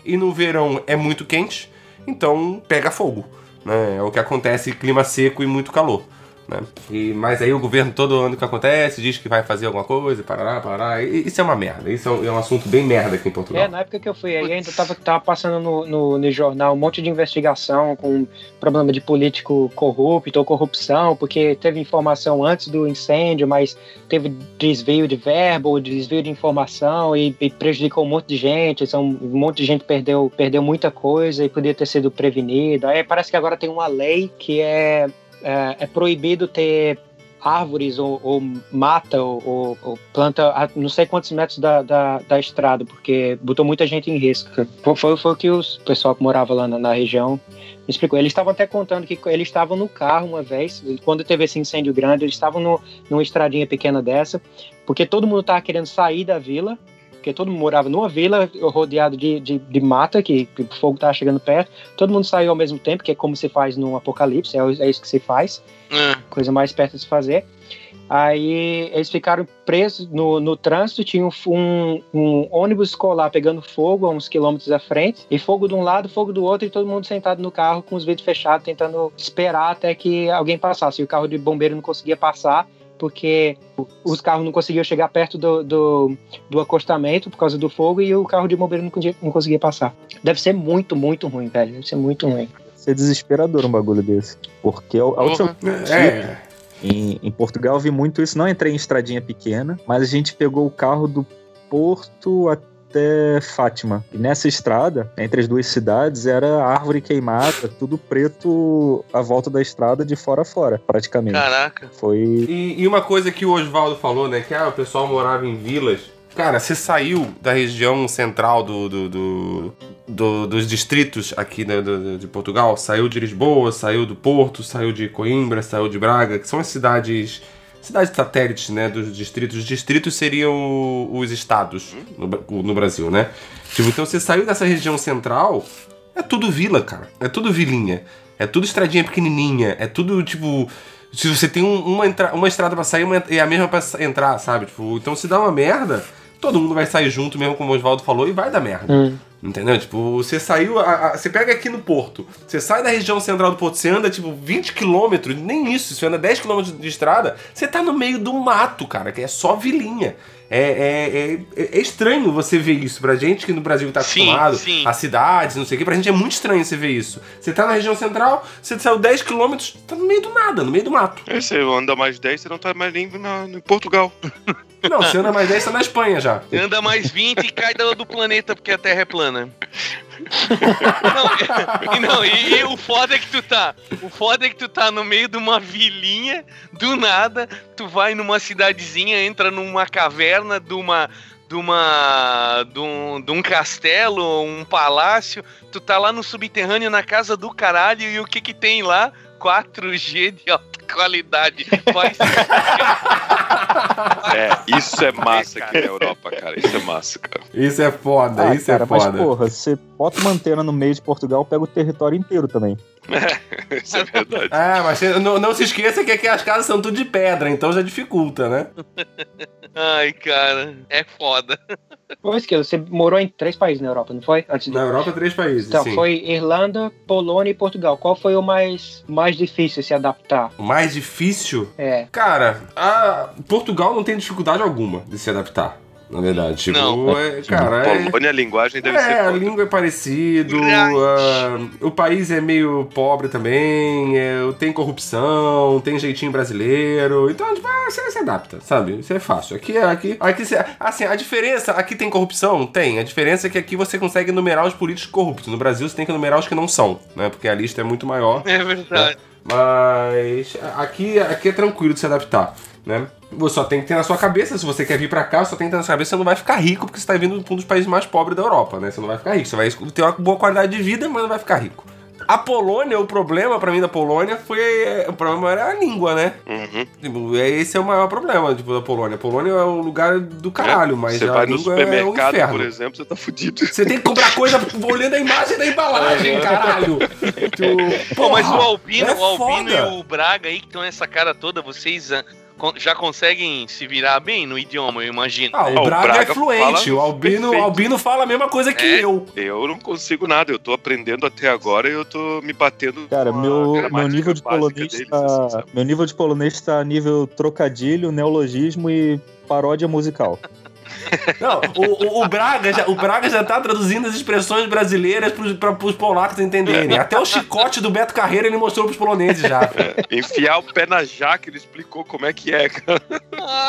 e no verão é muito quente, então pega fogo, né? É o que acontece clima seco e muito calor. Né? E, mas aí o governo todo ano que acontece diz que vai fazer alguma coisa, parará, parará. E, isso é uma merda. Isso é um, é um assunto bem merda aqui em Portugal.
É, na época que eu fui aí, ainda tava, tava passando no, no, no jornal um monte de investigação com problema de político corrupto ou corrupção, porque teve informação antes do incêndio, mas teve desvio de verbo, desvio de informação e, e prejudicou um monte de gente. São, um monte de gente perdeu, perdeu muita coisa e podia ter sido prevenido. Aí parece que agora tem uma lei que é, é, é proibido ter árvores ou, ou mata ou, ou- planta a não sei quantos metros da, da, da estrada, porque botou muita gente em risco. Foi, foi, o que o pessoal que morava lá na, na região me explicou. Eles estavam até contando que eles estavam no carro uma vez, quando teve esse incêndio grande, eles estavam numa estradinha pequena dessa, porque todo mundo estava querendo sair da vila, porque todo mundo morava numa vila rodeado de, de, de mata, que, que o fogo estava chegando perto, todo mundo saiu ao mesmo tempo, que é como se faz num apocalipse, é, é isso que se faz
É.
coisa mais perto de se fazer. Aí eles ficaram presos no, no trânsito, tinha um, um ônibus escolar pegando fogo a uns quilômetros à frente, e fogo de um lado, fogo do outro, e todo mundo sentado no carro com os vidros fechados, tentando esperar até que alguém passasse. E o carro de bombeiro não conseguia passar, porque os carros não conseguiam chegar perto do, do, do acostamento por causa do fogo, e o carro de bombeiro não conseguia, não conseguia passar. Deve ser muito, muito ruim, velho. Deve ser muito ruim.
ser desesperador um bagulho desse. Porque a última
É,
Em, em Portugal eu vi muito isso. Não entrei em estradinha pequena, mas a gente pegou o carro do Porto até Fátima. E nessa estrada, entre as duas cidades, era árvore queimada, tudo preto à volta da estrada, de fora a fora, praticamente.
Caraca.
Foi.
E, e uma coisa que o Oswaldo falou, né? Que ah, o pessoal morava em vilas. Cara, você saiu da região central do, do- do- do- dos distritos aqui né, do- de Portugal, saiu de Lisboa, saiu do Porto, saiu de Coimbra, saiu de Braga, que são as cidades cidades satélites, né, dos distritos. Os distritos seriam os estados no, no Brasil, né? Tipo, então você saiu dessa região central, é tudo vila, cara. É tudo vilinha. É tudo estradinha pequenininha. É tudo, tipo... Se você tem um- uma, uma estrada pra sair uma, e a mesma pra entrar, sabe? Tipo, então se dá uma merda, todo mundo vai sair junto, mesmo como o Oswaldo falou, e vai dar merda.
Hum.
Entendeu? Tipo, você saiu. a- a- você pega aqui no Porto, você sai da região central do Porto, você anda tipo 20 quilômetros, nem isso, você anda 10 quilômetros de estrada, você tá no meio do mato, cara, que é só vilinha. É, é, é, é estranho você ver isso. Pra gente que no Brasil tá
Sim,
acostumado
sim.
a cidades, não sei o que, pra gente é muito estranho você ver isso. Você tá na região central, você saiu 10 quilômetros, tá no meio do nada, no meio do mato.
Aí você anda mais 10, você não tá mais nem na, em Portugal.
Não, você anda mais 10, você tá na Espanha já.
Anda mais 20 e cai do, do planeta porque a Terra é plana. Não, e, não, e, e o foda é que tu tá. O foda é que tu tá no meio de uma vilinha, do nada, tu vai numa cidadezinha, entra numa caverna de uma. De uma. De um, de um castelo, um palácio, tu tá lá no subterrâneo na casa do caralho e o que que tem lá? 4G de alta qualidade. Vai
É, isso é massa aqui na Europa, cara. Isso é massa, cara.
Isso é foda,
Ah,
isso
cara,
é
mas
foda.
porra, você bota uma antena no meio de Portugal, pega o território inteiro também.
Isso é verdade.
Ah, mas não, não se esqueça que aqui as casas são tudo de pedra, então já dificulta, né?
Ai, cara, é foda.
Ô, Esquilo, você morou em três países na Europa, não foi? Antes de...
Na Europa, três países,
Então,
sim.
foi Irlanda, Polônia e Portugal. Qual foi o mais, mais difícil se adaptar?
O mais difícil?
É.
Cara, a... Portugal não tem dificuldade alguma de se adaptar, na verdade. Tipo,
Não.
é, cara, é...
Polônia, a linguagem deve
É,
ser
a
foda.
língua é ah, o país é meio pobre também, é, tem corrupção, tem jeitinho brasileiro, então tipo, ah, você se adapta, sabe? Isso é fácil. Aqui, é- aqui, aqui, cê- assim, a diferença, aqui tem corrupção? Tem. A diferença é que aqui você consegue numerar os políticos corruptos. No Brasil você tem que numerar os que não são, né? Porque a lista é muito maior.
É verdade.
Mas aqui, aqui é tranquilo de se adaptar, né? Você só tem que ter na sua cabeça, se você quer vir pra cá, só tem que ter na sua cabeça, você não vai ficar rico porque você tá vindo de um dos países mais pobres da Europa, né? Você não vai ficar rico, você vai ter uma boa qualidade de vida, mas não vai ficar rico. A Polônia, o problema pra mim da Polônia foi. é, O problema era a língua, né?
Uhum.
Tipo, é- esse é o maior problema tipo, da Polônia. A Polônia é um lugar do caralho, mas
Você
a
vai no
língua é um
supermercado,
inferno.
por exemplo, você tá fudido.
Você tem que comprar coisa olhando a imagem da embalagem, caralho. Tipo,
Pô, mas o Albino,
é
o Albino e o Braga aí que estão nessa cara toda, vocês ah, já conseguem se virar bem no idioma, eu imagino.
Ah, o
Ah, o
Braga, é
Braga
fluente. O Albino,
perfeito.
Albino fala a mesma coisa que
É?
eu.
Eu não consigo nada, eu tô aprendendo até agora e eu tô me batendo
Cara,
com a
meu, meu
gramática
nível de polonês
deles,
tá,
assim, sabe?
meu nível de polonês tá a nível trocadilho, neologismo e paródia musical.
Não, o, o- o Braga já, o Braga já tá traduzindo as expressões brasileiras pros, pra, pros polacos entenderem. Até o chicote do Beto Carreira ele mostrou pros poloneses já.
Enfiar o pé na jaca, ele explicou como é que é, cara.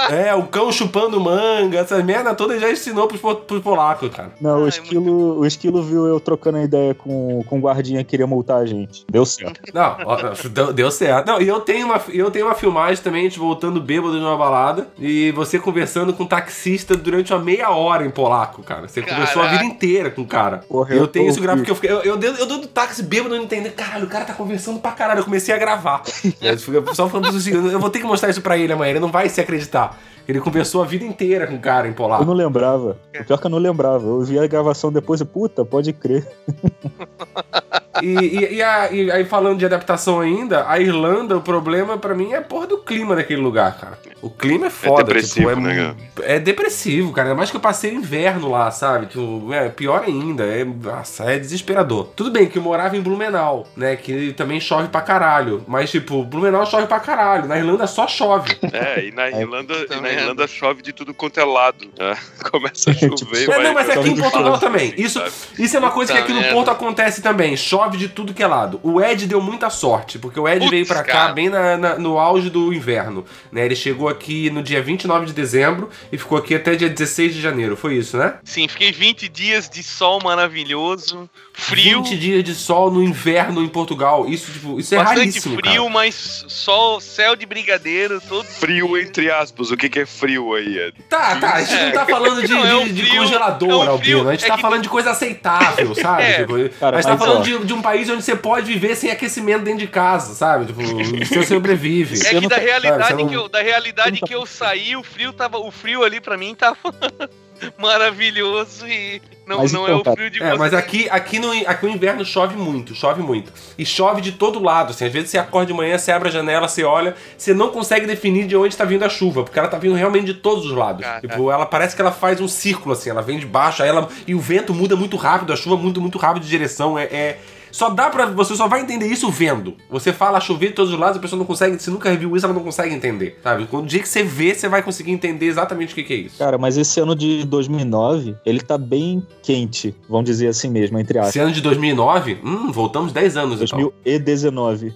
É, o cão chupando manga, essa merda toda ele já ensinou pros, pros polacos, cara.
Não, o
Ai,
esquilo, o esquilo viu eu trocando a ideia com, com o guardinha que queria multar a gente. Deu certo.
Não, ó, deu, deu certo. Não, e eu tenho, uma, eu tenho uma filmagem também, a gente voltando bêbado de uma balada, e você conversando com um taxista durante uma meia hora em polaco, cara. Você conversou a
Caraca.
vida inteira com o cara.
Porra,
eu,
eu
tenho isso gravado porque eu fiquei. Eu, eu, eu dou do táxi bêbado não entender. Caralho, o cara tá conversando pra caralho. Eu comecei a gravar. Eu só falando assim, eu vou ter que mostrar isso pra ele amanhã, ele não vai se acreditar. Ele conversou a vida inteira com o cara em
Eu
polaco.
não lembrava. O pior que eu não lembrava. Eu vi a gravação depois e, puta, pode crer.
E, e- e a- e aí, falando de adaptação ainda, a Irlanda, o problema pra mim é a porra do clima daquele lugar, cara. O clima é foda.
depressivo,
tipo, é,
né,
É depressivo, cara. Ainda mais que eu passei o inverno lá, sabe? Tipo, é pior ainda. É, nossa, é desesperador. Tudo bem que eu morava em Blumenau, né? Que também chove pra caralho. Mas, tipo, Blumenau chove pra caralho. Na Irlanda só chove.
É, e na Irlanda, e na
merda.
Irlanda chove de tudo quanto é lado. né? Começa a
Tipo,
chover e
É,
vai.
não, mas aqui em Portugal também. Isso, isso é uma coisa que aqui no. Porto acontece também. Chove de tudo que é lado. O Ed deu muita sorte, porque o Ed
Putz,
veio pra cá bem na- na- no auge do inverno. Né? Ele chegou aqui no dia 29 de dezembro e ficou aqui até dia 16 de janeiro. Foi isso, né?
Sim, fiquei 20 dias de sol maravilhoso, frio,
20 dias de sol no inverno em Portugal. Isso, tipo, isso é
bastante
raríssimo,
frio,
cara.
mas sol, céu de brigadeiro, todo
Frio entre aspas. O que, que é frio aí, Ed?
Tá, tá. A gente não tá falando de,
Não, é um
de- de
frio-
congelador,
é um
Albino. a gente
é
tá
que-
falando de coisa aceitável, sabe?
É.
Tipo,
Cara,
a gente tá falando
ó.
de, de um país onde você pode viver sem aquecimento dentro de casa, sabe? Tipo, você sobrevive.
É que da realidade,
não-
que eu, da realidade que eu saí, o frio tava. O frio ali pra mim tava maravilhoso e, Não,
Mas
não
então,
é o frio de
É,
você.
mas aqui, aqui, no, aqui no inverno chove muito, chove muito. E chove de todo lado, assim. Às vezes você acorda de manhã, você abre a janela, você olha, você não consegue definir de onde tá vindo a chuva, porque ela tá vindo realmente de todos os lados.
Caraca.
Tipo, ela parece que ela faz um círculo, assim, ela vem de baixo, aí ela. E o vento muda muito rápido, a chuva muda muito rápido de direção. É. é- Só dá pra. Você só vai entender isso vendo. Você fala chover de todos os lados, a pessoa não consegue. Se nunca viu isso, ela não consegue entender. Sabe? Quando o dia que você vê, você vai conseguir entender exatamente o que, que é isso.
Cara, mas esse ano de 2009, ele tá bem quente, vamos dizer assim mesmo, entre aspas.
Esse ano de 2009, hum, voltamos 10 anos então.
2019.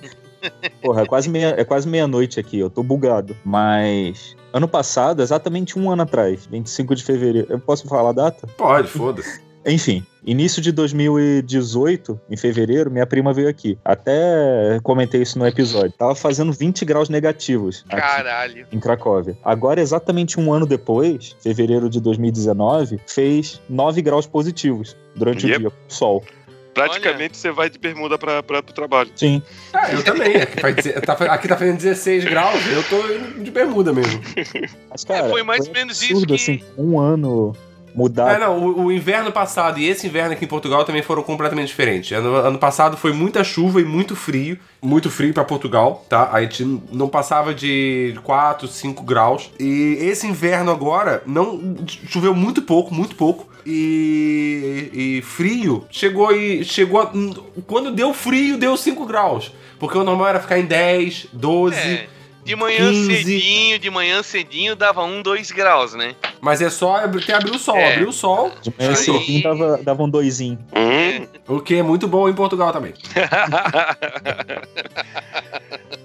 Porra, é quase meia, é quase meia-noite aqui, eu tô bugado. Mas ano passado, exatamente um ano atrás, 25 de fevereiro. Eu posso falar a data?
Pode, foda-se.
Enfim, início de 2018, em fevereiro, minha prima veio aqui. Até comentei isso no episódio. Tava fazendo 20 graus negativos aqui
Caralho.
em Cracóvia. Agora, exatamente um ano depois, fevereiro de 2019, fez 9 graus positivos durante
Yep.
o dia, sol.
Praticamente você vai de bermuda pra, pra, pro trabalho.
Sim.
Ah, eu também. Aqui, faz deze- tá, aqui tá fazendo 16 graus, eu tô indo de bermuda mesmo.
Mas, cara,
É, foi mais ou menos isso que-
assim, um ano mudar.
É, não, o, o inverno passado e esse inverno aqui em Portugal também foram completamente diferentes. Ano, ano passado foi muita chuva e muito frio. Muito frio pra Portugal, tá? A gente não passava de 4, 5 graus. E esse inverno agora não choveu muito pouco, muito pouco. E, e frio chegou e chegou a- quando deu frio deu 5 graus, porque o normal era ficar em 10, 12.
É, de manhã
15.
cedinho, de manhã cedinho dava 1, 2 graus, né?
Mas é só abrir- ter abrir o sol,
É.
abrir o sol,
De manhã cedinho dava, dava um doisinho.
Hum,
o que é muito bom em Portugal também.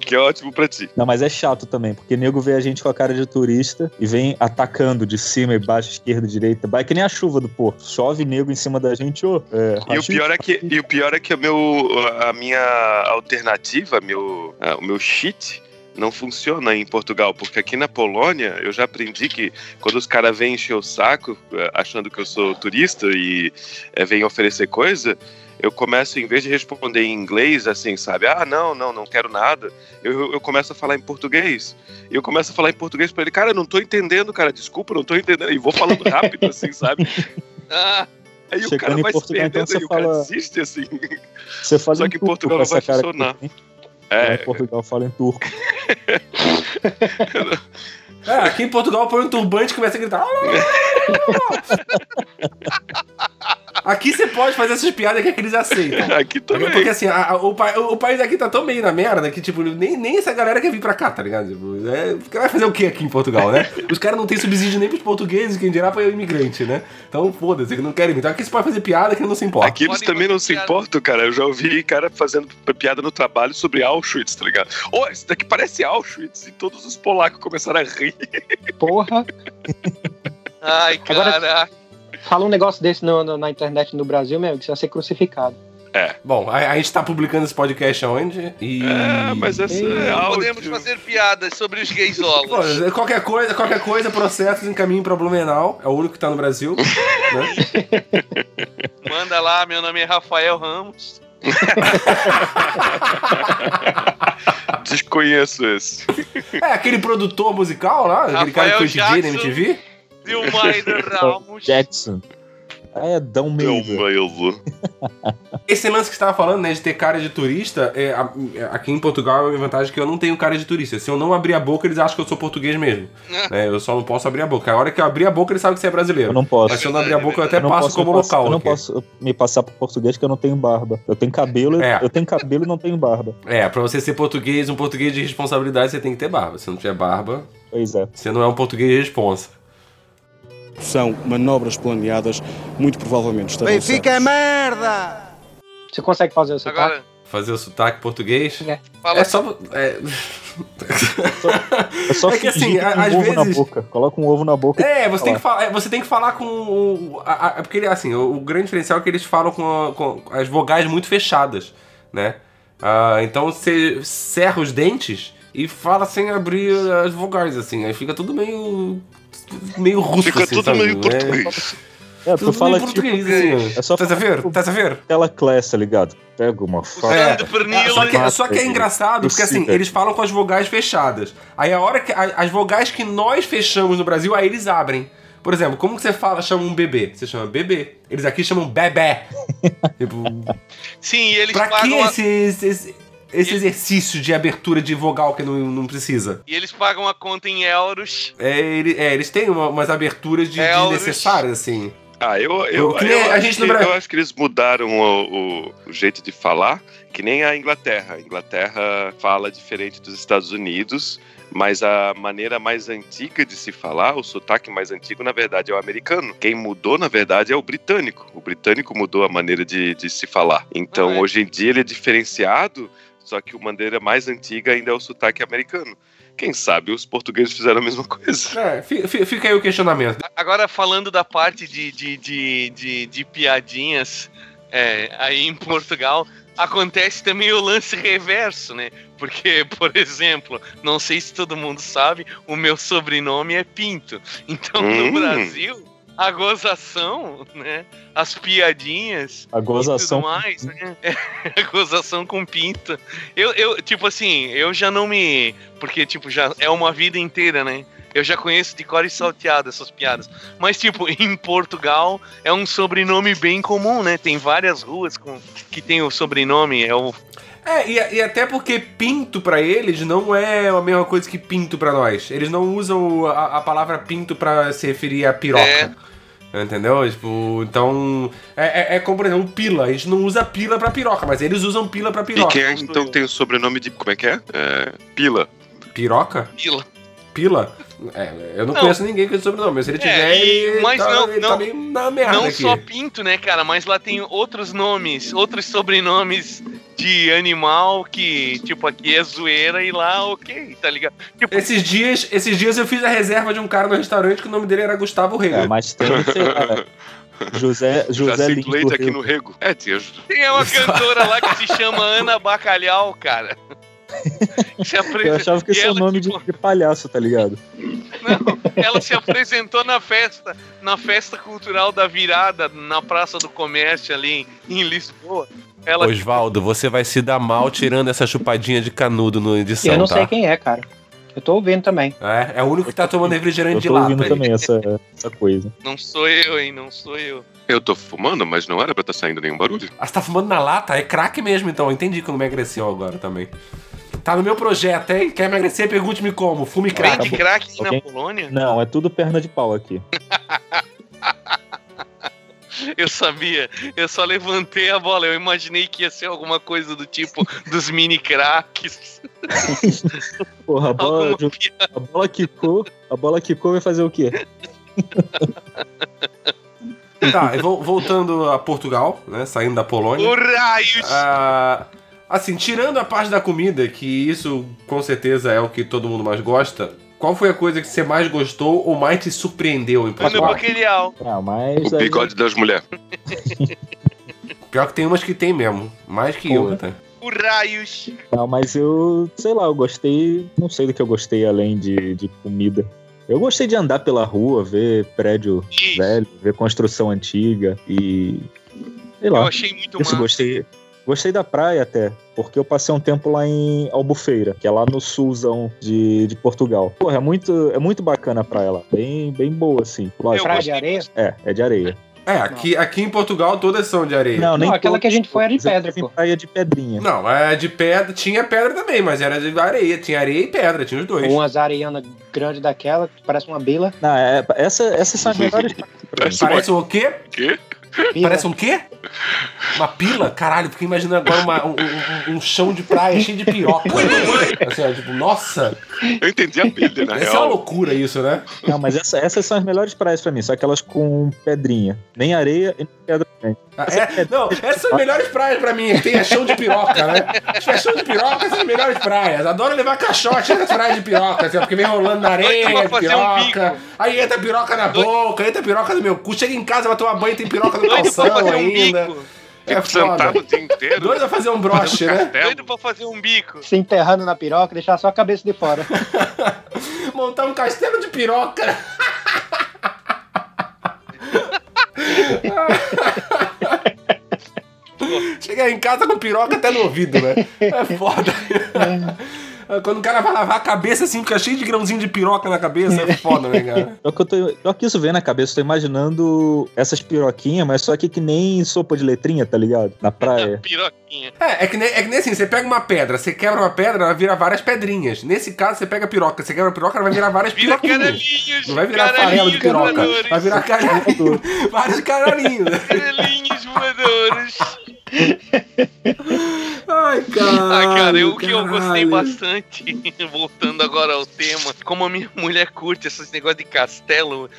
que é ótimo pra ti.
Não, mas é chato também, porque nego vê a gente com a cara de turista e vem atacando de cima e baixo, esquerda, direita. Vai que nem a chuva do Porto. Chove nego em cima da gente, ô. é,
E o pior é que, e o pior é que o meu, a minha alternativa, meu, ah, o meu cheat, não funciona em Portugal, porque aqui na Polônia eu já aprendi que quando os caras vêm encher o saco, eh, achando que eu sou turista e eh, vêm oferecer coisa, eu começo, em vez de responder em inglês, assim, sabe? Ah, não, não, não quero nada. Eu, eu começo a falar em português. E eu começo a falar em português pra ele, cara, eu não tô entendendo, cara, desculpa, não tô entendendo. E vou falando rápido, assim, sabe?
Ah,
Aí o
Chegando
cara
em
vai se
Portugal, então,
perdendo
você
e o cara
fala-
desiste, assim.
Você fala
Só
em
que em Portugal não vai
cara
funcionar. É,
em Portugal fala em turco.
É, aqui em Portugal põe um turbante e começa a gritar. Aqui você pode fazer essas piadas que eles aceitam.
aqui também.
Porque assim, a- a- o, pa- o país aqui tá tão meio na merda que, tipo, nem, nem essa galera quer vir pra cá, tá ligado? Tipo, é, vai fazer o que aqui em Portugal, né? Os caras não têm subsídio nem pros portugueses, quem dirá pra imigrante, né? Então, foda-se, que não querem vir. Então aqui você pode fazer piada que não se importa.
Aqui eles também não se
piada.
importam, cara. Eu já ouvi cara fazendo piada no trabalho sobre Auschwitz, tá ligado? Ô, isso daqui parece Auschwitz. E todos os polacos começaram a rir.
Porra.
ai,
Agora-
caraca.
Fala um negócio desse no- no- na internet no Brasil, meu, que você vai ser crucificado.
Bom, a, a gente tá publicando esse podcast onde? E.
É, mas essa é
Não
áudio.
podemos fazer piadas sobre os gaysolos.
qualquer coisa, qualquer coisa, processos em caminho pra Blumenau. É o único que tá no Brasil. né?
Manda lá, meu nome é Rafael Ramos.
Desconheço esse.
É, aquele produtor musical lá, aquele cara que foi DJ na. MTV.
Dilmair Ramos.
Jackson. Ah, é Dão.
Deus.
Esse lance que você tava falando, né, de ter cara de turista, é, a- é, aqui em Portugal é uma vantagem que eu não tenho cara de turista. Se eu não abrir a boca, eles acham que eu sou português mesmo. né? Eu só não posso abrir a boca. A hora que eu abrir a boca, eles sabem que você é brasileiro.
Eu não posso.
Mas se eu não abrir a boca, eu até
Eu
passo como
passar-
local.
Eu não
aqui.
posso me passar por português porque eu não tenho barba. Eu tenho cabelo,
É.
eu tenho cabelo e não tenho barba.
É, pra você ser português, um português de responsabilidade, você tem que ter barba. Se não tiver barba,
Pois é.
você não é um português de responsa.
São manobras planeadas, muito provavelmente estarão
Benfica é merda!
Você consegue fazer o sotaque?
Agora,
Fazer o sotaque português.
É.
fala
É só. É,
É só
É que,
fingir
assim,
tem
às
um ovo na
vezes-
boca. Coloca um ovo na boca e
É, você tem, que falar, é, você tem que falar com. o- a- a- é porque, assim, o, o grande diferencial é que eles falam com, a- com as vogais muito fechadas, né? Ah, então você serra os dentes e fala sem abrir as vogais, assim. Aí fica tudo meio. Meio russo,
Fica
assim,
tudo
sabe?
meio
É,
português.
É, tu
tudo
fala tipo
português, assim.
É só
Tá a ver?
falar
Tá a ver?
aquela classe, tá ligado? Pega uma faca.
É.
pernil.
Só, que,
Mata
só que é engraçado, porque assim, eles falam com as vogais fechadas. Aí a hora que. a- as vogais que nós fechamos no Brasil, aí eles abrem. Por exemplo, como que você fala, chama um bebê? Você chama bebê. Eles aqui chamam bebé. tipo,
Sim, e eles
pra que
pagam. a-
esse, esse, esse exercício de abertura de vogal que não, não precisa?
E eles pagam a conta em euros.
É, ele- é, eles têm uma- umas aberturas de, de necessárias, assim.
Ah, eu, eu,
nem
eu,
a
acho
gente no Brasil-
eu acho que eles mudaram o, o- o jeito de falar, que nem a Inglaterra. A Inglaterra fala diferente dos Estados Unidos, mas a maneira mais antiga de se falar, o sotaque mais antigo, na verdade, é o americano. Quem mudou, na verdade, é o britânico. O britânico mudou a maneira de, de se falar. Então,
Ah, é.
hoje em dia, ele é diferenciado, só que a maneira mais antiga ainda é o sotaque americano. Quem sabe os portugueses fizeram a mesma coisa.
É, fi- fi- fica aí o questionamento.
Agora, falando da parte de, de, de, de, de piadinhas é, aí em Portugal, acontece também o lance reverso, né? Porque, por exemplo, não sei se todo mundo sabe, o meu sobrenome é Pinto. Então,
Hum.
no Brasil, a gozação, né? As piadinhas
A gozação.
e tudo mais, né? a gozação com pinto. Eu, eu, tipo assim, eu já não me. Porque, tipo, já é uma vida inteira, né? Eu já conheço de cor e salteado essas piadas. Mas, tipo, em Portugal é um sobrenome bem comum, né? Tem várias ruas com, que tem o sobrenome. É o.
É, e, e até porque pinto pra eles não é a mesma coisa que pinto pra nós. Eles não usam a, a palavra pinto pra se referir a piroca. Entendeu? Tipo, então. É, é, é como, por exemplo, pila. A gente não usa pila pra piroca, mas eles usam pila pra
E
piroca.
quem é, então tem o sobrenome de. Como é que é? É, Pila.
Piroca?
Pila.
Pila? É, eu não,
Não.
conheço ninguém com esse sobrenome, mas se ele
É,
tiver,
e-
ele,
mas
tá,
não-
ele
não-
tá meio na merda
Não
aqui.
só pinto, né, cara? Mas lá tem outros nomes, outros sobrenomes de animal que, tipo, aqui é zoeira e lá, ok, tá ligado? Tipo,
Esses dias, esses dias eu fiz a reserva de um cara no restaurante que o nome dele era Gustavo Rego.
É, mas tem, sei lá, José,
Já
José Lindo
leite aqui
Rego.
no rego. É, tinha.
tem uma cantora lá que se chama Ana Bacalhau, cara.
Eu achava que esse é o nome de,
tipo,
de palhaço, tá ligado?
Não, ela se apresentou na festa, na festa cultural da virada, na Praça do Comércio ali em Lisboa. Ela
Osvaldo, você vai se dar mal tirando essa chupadinha de canudo no edição,
Eu não
tá?
sei quem é, cara. Eu tô ouvindo também.
É, é o único que tá tomando refrigerante
Eu
de
tô
lata.
ouvindo
aí.
também essa, essa coisa.
não sou eu, hein? Não sou eu.
Eu tô fumando, mas não era pra estar saindo nenhum barulho.
Ah, você tá fumando na lata? É crack mesmo, então. Eu entendi que não emagreceu agora também. Tá no meu projeto, hein? Quer emagrecer? Pergunte-me como. Fume crack.
Vende crack na. Polônia?
Não, é tudo perna de pau aqui.
Eu sabia. Eu só levantei a bola. Eu imaginei que ia ser alguma coisa do tipo dos mini cracks.
Porra, a bola, a bola quicou, a bola quicou vai fazer o quê?
Tá, e vol- voltando a Portugal, né? Saindo da Polônia.
O raios!
Ah, assim, tirando a parte da comida, que isso com certeza é o que todo mundo mais gosta, qual foi a coisa que você mais gostou ou mais te surpreendeu em Portugal?
Bacalhau.
Ah, mas
O
aí-
bigode das mulheres.
Pior que tem umas que tem mesmo. Mais que eu,
Porra.
até.
O raios.
Não, mas eu, sei lá, eu gostei. Não sei do que eu gostei além de, de comida. Eu gostei de andar pela rua, ver prédio
Isso.
velho, ver construção antiga e. Sei
Eu
lá.
achei muito
Isso,
massa.
gostei. Gostei da praia até, porque eu passei um tempo lá em Albufeira, que é lá no sulzão de, de Portugal. Porra, é muito, é muito bacana a praia lá. Bem, bem boa, assim. Lógico,
Praia de areia?
é, é de areia.
É, aqui, aqui em Portugal todas são de areia.
Não, nem
Não, aquela que a gente foi era de pedra, pô.
praia de pedrinha.
Não, é de pedra. Tinha pedra também, mas era de areia. Tinha areia e pedra, tinha os dois.
Umas areianas grandes daquela, que parece uma bila.
Não, é, essa, essas são as melhores mim.
Parece o quê?
Quê?
Bila.
Parece um quê? Uma pila? Caralho, fiquei imaginando agora uma- um, um- um chão de praia cheio de piroca. Assim, ó, tipo, nossa,
Eu entendi a bilha, na
essa é uma loucura isso, né?
Não, mas essa- essas são as melhores praias pra mim, só aquelas com pedrinha. Nem areia e nem pedra também.
Ah, é- não, essas são as melhores praias pra mim. Tem a chão de piroca, né? Tiver chão de piroca, são as melhores praias. Adoro levar caixote nas praias de piroca, assim, porque vem rolando na areia,
pra um
piroca.
bico.
aí entra piroca na boca, entra piroca no meu cu. Chega em casa, vai tomar banho e tem piroca no calção
pra um
ainda.
bico.
É
sentado
foda.
o dia inteiro.
Doido a fazer um broche, né?
Doido pra fazer um bico.
Se enterrando na piroca, deixar só a cabeça de fora.
Montar um castelo de piroca. Chegar em casa com piroca até no ouvido, né? É foda. Quando o cara vai lavar a cabeça assim, fica cheio de grãozinho de piroca na cabeça, é foda, né, cara?
Só que, eu tô, só que isso vem na cabeça, eu tô imaginando essas piroquinhas, mas só que que nem sopa de letrinha, tá ligado? Na praia.
Piroquinha.
É, é que, nem, é que nem assim, você pega uma pedra, você quebra uma pedra, ela vira várias pedrinhas. Nesse caso, você pega a piroca, você quebra a piroca, ela vai virar várias
Vira
piroquinhas.
caralhinhos.
Não vai virar farelo de piroca,
voadores.
vai virar caralhinho, vários caralhinhos.
Caralhinhos voadores.
Ai, cara.
Ah, cara, o que eu gostei bastante, voltando agora ao tema, como a minha mulher curte esses negócios de castelo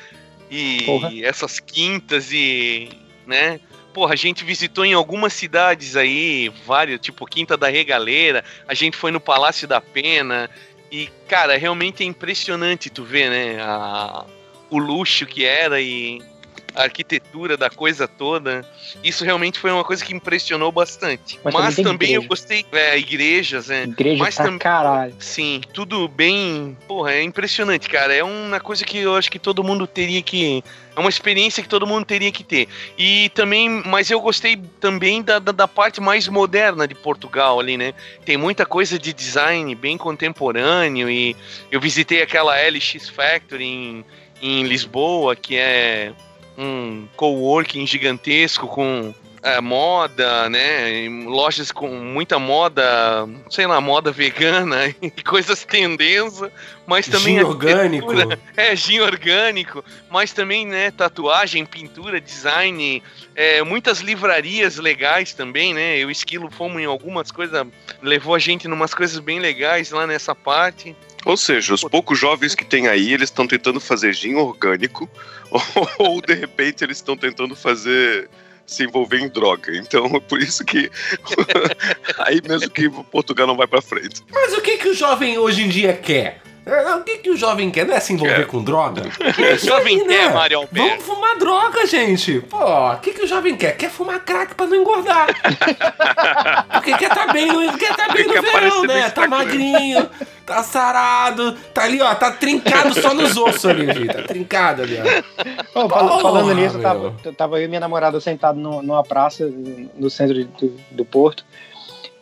e
Porra.
essas quintas e, né? Porra, a gente visitou em algumas cidades aí, várias, tipo Quinta da Regaleira, a gente foi no Palácio da Pena e, cara, realmente é impressionante tu ver, né, a- o luxo que era e a arquitetura da coisa toda. Isso realmente foi uma coisa que impressionou bastante.
Mas
Mas,
também
também eu gostei, é, igrejas, né?
Igreja
Mas
pra
tam-
caralho.
Sim, tudo bem. Porra, é impressionante, cara. É uma coisa que eu acho que todo mundo teria que. É uma experiência que todo mundo teria que ter. E também, mas eu gostei também da, da, da parte mais moderna de Portugal ali, né? Tem muita coisa de design bem contemporâneo. E eu visitei aquela LX Factory em, em Lisboa, que é um coworking gigantesco com é, moda, né? Lojas com muita moda, sei lá, moda vegana e coisas tendência, mas também
Gin orgânico.
arquitetura, É, gin orgânico, mas também, né, tatuagem, pintura, design, é, muitas livrarias legais também, né? Eu e Esquilo fomos em algumas coisas, levou a gente em umas coisas bem legais lá nessa parte.
Ou seja, os poucos jovens que tem aí, eles estão tentando fazer gin orgânico, ou, de repente eles estão tentando fazer se envolver em droga. Então é por isso que aí mesmo que Portugal não vai pra frente.
Mas o que, que o jovem hoje em dia quer? É, O que, que o jovem quer? Não é se envolver
Quer.
com droga?
O jovem quer, Mário Alberto.
Vamos fumar droga, gente. Pô, o que, que o jovem quer? Quer fumar crack pra não engordar. Porque quer tá bem no, quer tá bem no
Quer
verão, né? Tá magrinho, tá sarado, tá ali, ó, tá trincado só nos ossos ali, gente. Tá trincado ali, ó.
Ô, fal-
Porra,
falando nisso, tava, eu tava eu e minha namorada sentados no- numa praça no centro de- do, do Porto.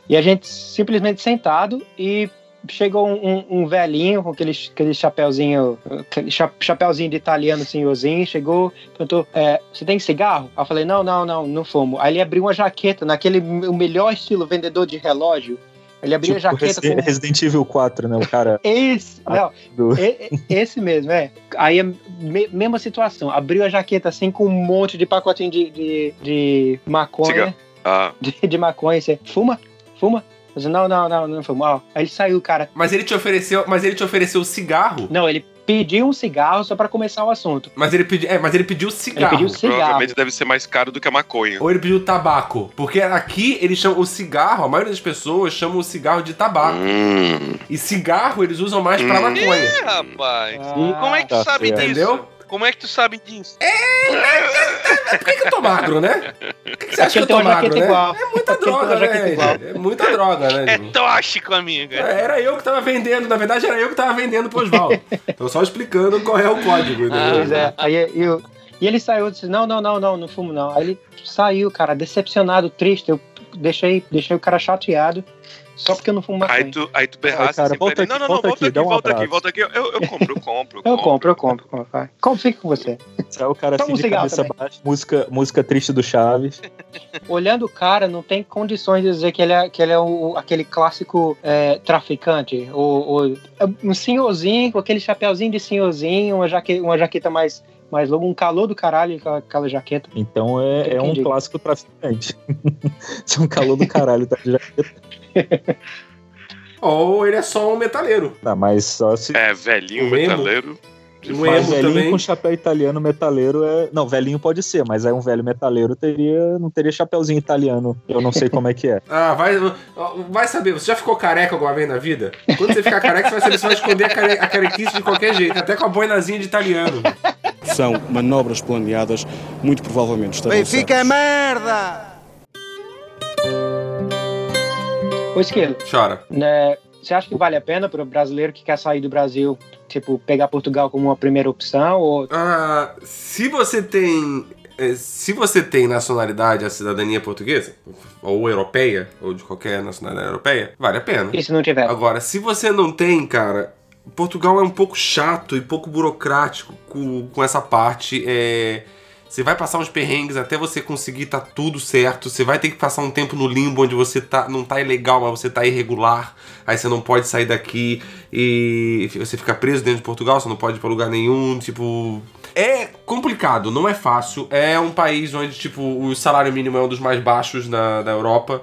E a gente simplesmente sentado e chegou um, um- um velhinho com aquele, aquele chapéuzinho, aquele cha- chapéuzinho de italiano senhorzinho, chegou, perguntou, é, você tem cigarro? Aí eu falei, não, não, não, não fumo. Aí ele abriu uma jaqueta, naquele o melhor estilo vendedor de relógio. Ele abriu
Tipo
a jaqueta
Resi-
com
Resident Evil 4, né? O cara
esse, não, e- e- esse mesmo, é. Aí, a me- mesma situação. Abriu a jaqueta assim com um monte de pacotinho de, de, de maconha.
Ah,
De, de maconha. Você fuma? Fuma? Eu disse, não, não, não, não fumo. Ó, Aí ele saiu, cara.
Mas ele te ofereceu, mas ele te ofereceu cigarro.
Não, ele pediu um cigarro só pra começar o assunto.
Mas ele pediu, é, mas ele pediu cigarro.
Ele pediu cigarro.
provavelmente deve ser mais caro do que a maconha.
Ou ele pediu tabaco. Porque aqui eles chamam o cigarro, a maioria das pessoas chamam o cigarro de tabaco.
Hum,
E cigarro eles usam mais pra
Hum.
maconha.
É, rapaz.
Ah,
Como é que tu
tá
sabe
certo.
disso?
Entendeu?
Como é que tu sabe disso?
É por que, que eu tô magro, né? Por que, que você acha que eu tô magro, né?
igual.
É muita droga, né?
igual.
É muita droga, né?
É tóxico, amiga.
É, Era eu que tava vendendo, na verdade era eu que tava vendendo pro Oswaldo. Tô só explicando qual é o código, entendeu?
Pois é. Aí eu, e ele saiu e disse: Não, não, não, não, não fumo, não. Aí ele saiu, cara, decepcionado, triste. Eu deixei, deixei o cara chateado só porque eu não fumo maconha.
aí tu, aí tu berrasse
cara,
assim
volta aqui,
não, não, não,
volta
volta
aqui,
aqui,
dá um
volta aqui, volta aqui. Eu, eu compro, eu compro,
Eu compro, eu compro. compro vai. Como fica com você?
Saiu o cara
Toma
assim
um
de cabeça
também.
baixa, música, música triste do Chaves.
Olhando o cara, não tem condições de dizer que ele é, que ele é o, aquele clássico é, traficante. O, o- um senhorzinho com aquele chapéuzinho de senhorzinho, uma jaqueta, uma jaqueta mais, mais longa, um calor do caralho com aquela jaqueta.
Então é, é um
Entendi.
clássico traficante. É um calor do caralho, tá? Já...
Ou ele é só um metaleiro.
Tá, mas só se.
É, velhinho,
Um emo.
metaleiro.
Um
mas
emo
velhinho
também.
com chapéu italiano metaleiro é. Não, velhinho pode ser, mas aí um velho metaleiro teria. Não teria chapéuzinho italiano. Eu não sei como é que é.
Ah, vai, vai saber. Você já ficou careca alguma vez na vida? Quando você ficar careca, você vai saber se vai esconder a, care, a carequice de qualquer jeito. Até com a boinazinha de italiano.
São manobras planeadas, muito provavelmente estarão
Benfica é
certas.
merda!
Ô, Esquilo,
Chora.
né, você acha que vale a pena para o brasileiro que quer sair do Brasil, tipo, pegar Portugal como uma primeira opção? Ou
Ah, se você tem é, se você tem nacionalidade, a cidadania portuguesa, ou europeia, ou de qualquer nacionalidade europeia, vale a pena.
E se não tiver?
Agora, se você não tem, cara, Portugal é um pouco chato e pouco burocrático com, com essa parte. É, você vai passar uns perrengues até você conseguir tá tudo certo. Você vai ter que passar um tempo no limbo onde você tá, não tá ilegal, mas você tá irregular. Aí você não pode sair daqui e você fica preso dentro de Portugal, você não pode ir pra lugar nenhum. Tipo, é complicado, não é fácil. É um país onde, tipo, o salário mínimo é um dos mais baixos da, da Europa.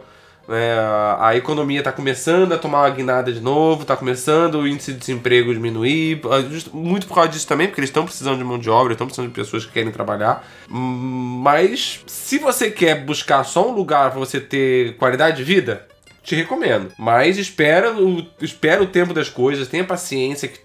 Né? a, a economia está começando a tomar uma guinada de novo, está começando o índice de desemprego diminuir. ah, Muito por causa disso também, porque eles estão precisando de mão de obra, estão precisando de pessoas que querem trabalhar. Mas se você quer buscar só um lugar para você ter qualidade de vida, te recomendo. Mas espera o, espera o tempo das coisas, tenha paciência que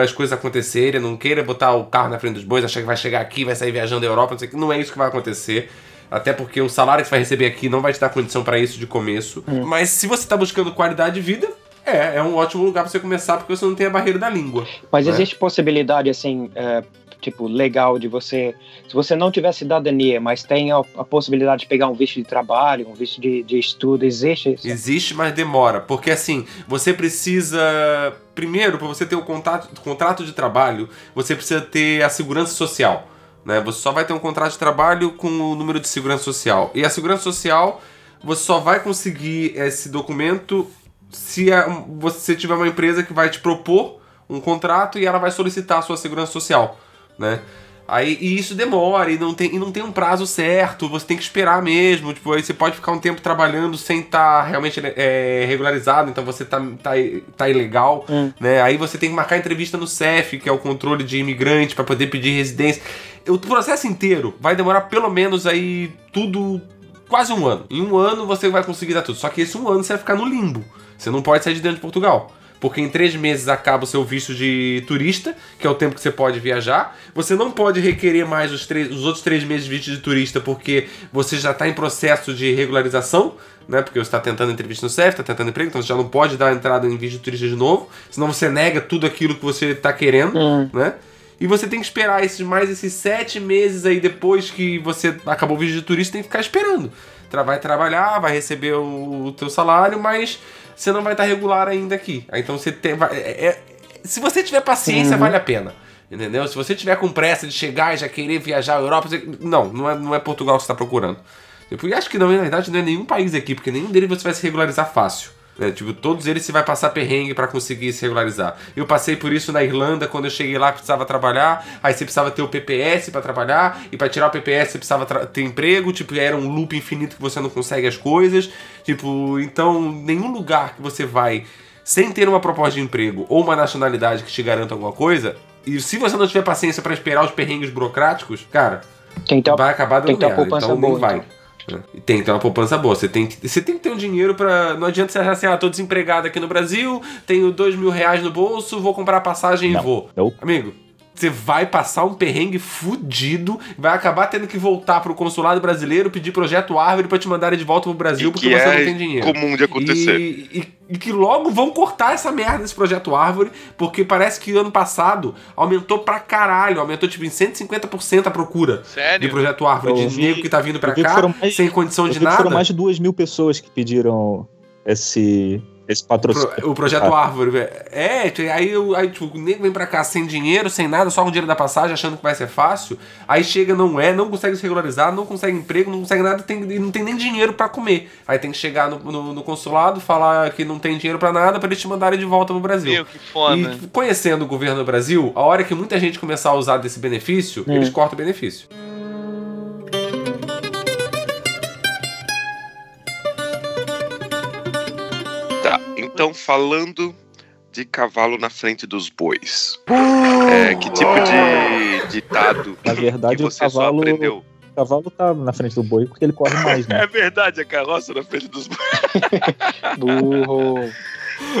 as coisas acontecerem, não queira botar o carro na frente dos bois, achar que vai chegar aqui, vai sair viajando da Europa, não sei que. Não é isso que vai acontecer. Até porque o salário que você vai receber aqui não vai te dar condição para isso de começo. Mas se você tá buscando qualidade de vida, é, é um ótimo lugar para você começar, porque você não tem a barreira da língua.
Mas
né?
existe possibilidade, assim, é, tipo, legal de você. Se você não tiver cidadania, mas tem a, a possibilidade de pegar um visto de trabalho, um visto de, de estudo, existe isso?
Existe, mas demora. Porque assim, você precisa. Primeiro, para você ter o contato, contrato de trabalho, você precisa ter a segurança social. Né? Você só vai ter um contrato de trabalho com o número de segurança social. E a segurança social, você só vai conseguir esse documento se a- você tiver uma empresa que vai te propor um contrato e ela vai solicitar a sua segurança social. Né? Aí, e isso demora e não, tem, e não tem um prazo certo, você tem que esperar mesmo. Tipo, aí você pode ficar um tempo trabalhando sem estar realmente é, regularizado, então você tá, tá, tá ilegal. Né? Aí você tem que marcar entrevista no CEF, que é o controle de imigrante, para poder pedir residência. O processo inteiro vai demorar pelo menos aí tudo quase um ano. Em um ano você vai conseguir dar tudo. Só que esse um ano você vai ficar no limbo. Você não pode sair de dentro de Portugal. Porque em três meses acaba o seu visto de turista, que é o tempo que você pode viajar. Você não pode requerer mais os, três- os outros três meses de visto de turista, porque você já está em processo de regularização, né? Porque você está tentando entrevista no CEF, está tentando emprego, então você já não pode dar entrada em visto de turista de novo. Senão você nega tudo aquilo que você está querendo, né? E você tem que esperar esses mais esses sete meses aí depois que você acabou o visto de turista, tem que ficar esperando. Vai trabalhar, vai receber o, o teu salário, mas você não vai estar regular ainda aqui. Aí, Então você tem. vai- é- é- se você tiver paciência,
Uhum.
vale a pena. Entendeu? Se você tiver com pressa de chegar e já querer viajar à Europa, você- não, não é, não é Portugal que você está procurando. E acho que não, na verdade, não é nenhum país aqui, porque nenhum deles você vai se regularizar fácil. Né? Tipo, todos eles você vai passar perrengue para conseguir se regularizar. Eu passei por isso na Irlanda, quando eu cheguei lá precisava trabalhar, aí você precisava ter o PPS para trabalhar, e para tirar o PPS você precisava ter emprego, tipo, era um loop infinito que você não consegue as coisas. Tipo, então, nenhum lugar que você vai sem ter uma proposta de emprego ou uma nacionalidade que te garanta alguma coisa, e se você não tiver paciência para esperar os perrengues burocráticos, cara,
Tem que ter,
vai acabar dando
tem que ter
merda, então nem
boa,
vai.
então.
Né? E Tem que ter uma poupança boa. Você tem, que- você tem que ter um dinheiro pra. Não adianta você achar assim, ah, tô desempregado aqui no Brasil, tenho dois mil reais no bolso, vou comprar passagem e
Não.
vou.
Não.
Amigo, você vai passar um perrengue fudido, vai acabar tendo que voltar pro consulado brasileiro, pedir projeto árvore pra te mandarem de volta pro Brasil
E
porque
que
você
é
não tem dinheiro.
comum de acontecer.
E, e- e que logo vão cortar essa merda desse projeto Árvore, porque parece que ano passado aumentou pra caralho, aumentou tipo em 150% a procura
Sério?
de projeto Árvore,
Eu
de
vi-
nego que tá vindo pra cá,
mais-
sem condição de nada.
foram mais de duas mil pessoas que pediram esse, esse patrocínio.
Pro- o projeto
Ah.
Árvore, velho. É, aí, o- aí tipo, o nego vem pra cá sem dinheiro, sem nada, só com o dinheiro da passagem, achando que vai ser fácil. Aí chega, não é, não consegue se regularizar, não consegue emprego, não consegue nada, tem, e não tem nem dinheiro pra comer. Aí tem que chegar no, no- no consulado, falar que não tem dinheiro pra nada, pra eles te mandarem de volta pro Brasil.
Meu, que foda.
E conhecendo o governo do Brasil, a hora que muita gente começar a usar desse benefício, eles cortam o benefício.
Então falando de cavalo na frente dos bois.
Uh!
É, que tipo de ditado
Na verdade,
que
o
você só
cavalo,
aprendeu?
o cavalo tá na frente do boi porque ele corre mais, né?
É verdade, a carroça na frente dos bois.
Burro.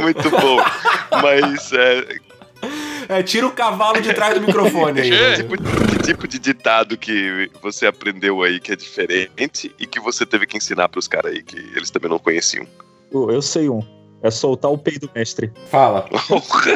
Muito bom. Mas é,
É, tira o cavalo de trás do microfone aí.
Che.
né?
que tipo de ditado que você aprendeu aí que é diferente e que você teve que ensinar pros caras aí que eles também não conheciam?
Eu sei um. É soltar o peido mestre.
Fala.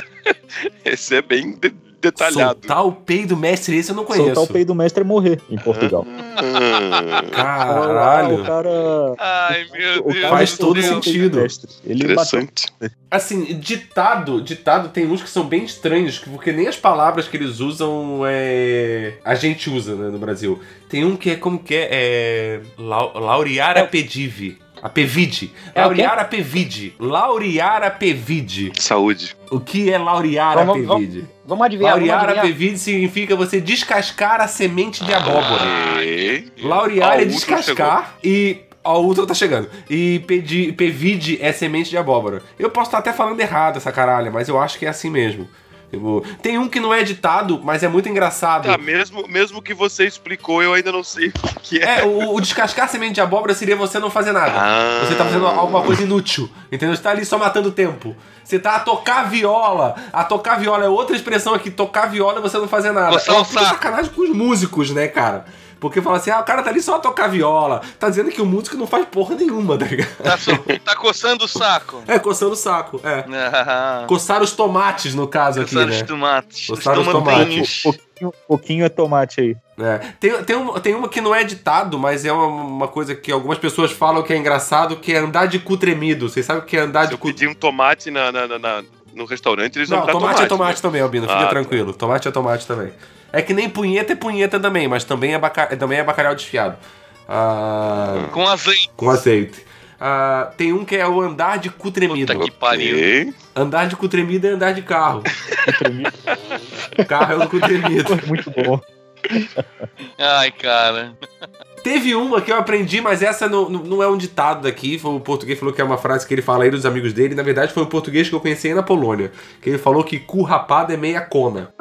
Esse é bem de- detalhado.
Soltar o peido mestre, esse eu não conheço.
Soltar o peido mestre é morrer em Portugal.
Ah,
Caralho.
O cara.
Ai, meu
o
Deus.
cara
Faz
do
todo
peido
sentido.
Ele bateu.
interessante.
Assim, ditado, ditado tem uns que são bem estranhos, porque nem as palavras que eles usam é. A gente usa, né, no Brasil. Tem um que é como que é? é lau- laurear a pedive. A pevide.
É?
Laurear a pevide. Laurear a pevide.
Saúde.
O que é laurear a
Vamos- vamos-
pevide?
Vamos adivinhar, vamos
Laurear a
adivinhar.
pevide significa você descascar a semente de abóbora.
E...
Laurear é descascar e. Ó, o Ultron tá chegando. E pedi, pevide é semente de abóbora. Eu posso estar até falando errado essa caralho, mas eu acho que é assim mesmo. Tipo, tem um que não é ditado, mas é muito engraçado.
Tá, mesmo, mesmo que você explicou, eu ainda não sei o que é.
É, o, o descascar semente de abóbora seria você não fazer nada.
Ah.
Você tá fazendo alguma coisa inútil. Entendeu? Você tá ali só matando tempo. Você tá a tocar viola. A tocar viola é outra expressão aqui. Tocar viola é você não fazer nada.
Coçar
é uma
saco.
sacanagem com os músicos, né, cara? Porque fala assim, ah, o cara tá ali só a tocar viola. Tá dizendo que o músico não faz porra nenhuma, tá ligado?
Tá, so- tá coçando o saco.
É, coçando o saco, é.
Ah,
Coçar os tomates, no caso aqui,
coçando os
né?
tomates.
Coçar os
tomatinhos.
Pouquinho, pouquinho é tomate aí.
É. Tem, tem, uma, tem uma que não é ditado, mas é uma, uma coisa que algumas pessoas falam que é engraçado, que é andar de cu tremido. Vocês sabem o que é andar
Se
de
eu
cu
pedir um tomate na, na- na- na- no restaurante, eles
Não,
me dar
tomate, é tomate
né?
também, Albino. Fica
Ah, tá.
tranquilo. Tomate é tomate também. É que nem punheta é punheta também, mas também é, baca... também é bacalhau desfiado. Ah,
Com azeite.
com azeite. Ah, tem um que é o andar de cu tremido.
Puta que pariu.
Andar de cu tremido é andar de carro. carro é o cu tremido.
Muito bom.
Ai, cara.
Teve uma que eu aprendi, mas essa não, não é um ditado daqui. Foi o português falou que é uma frase que ele fala aí dos amigos dele. Na verdade, foi o português que eu conheci aí na Polônia. Que ele falou que cu rapado é meia cona.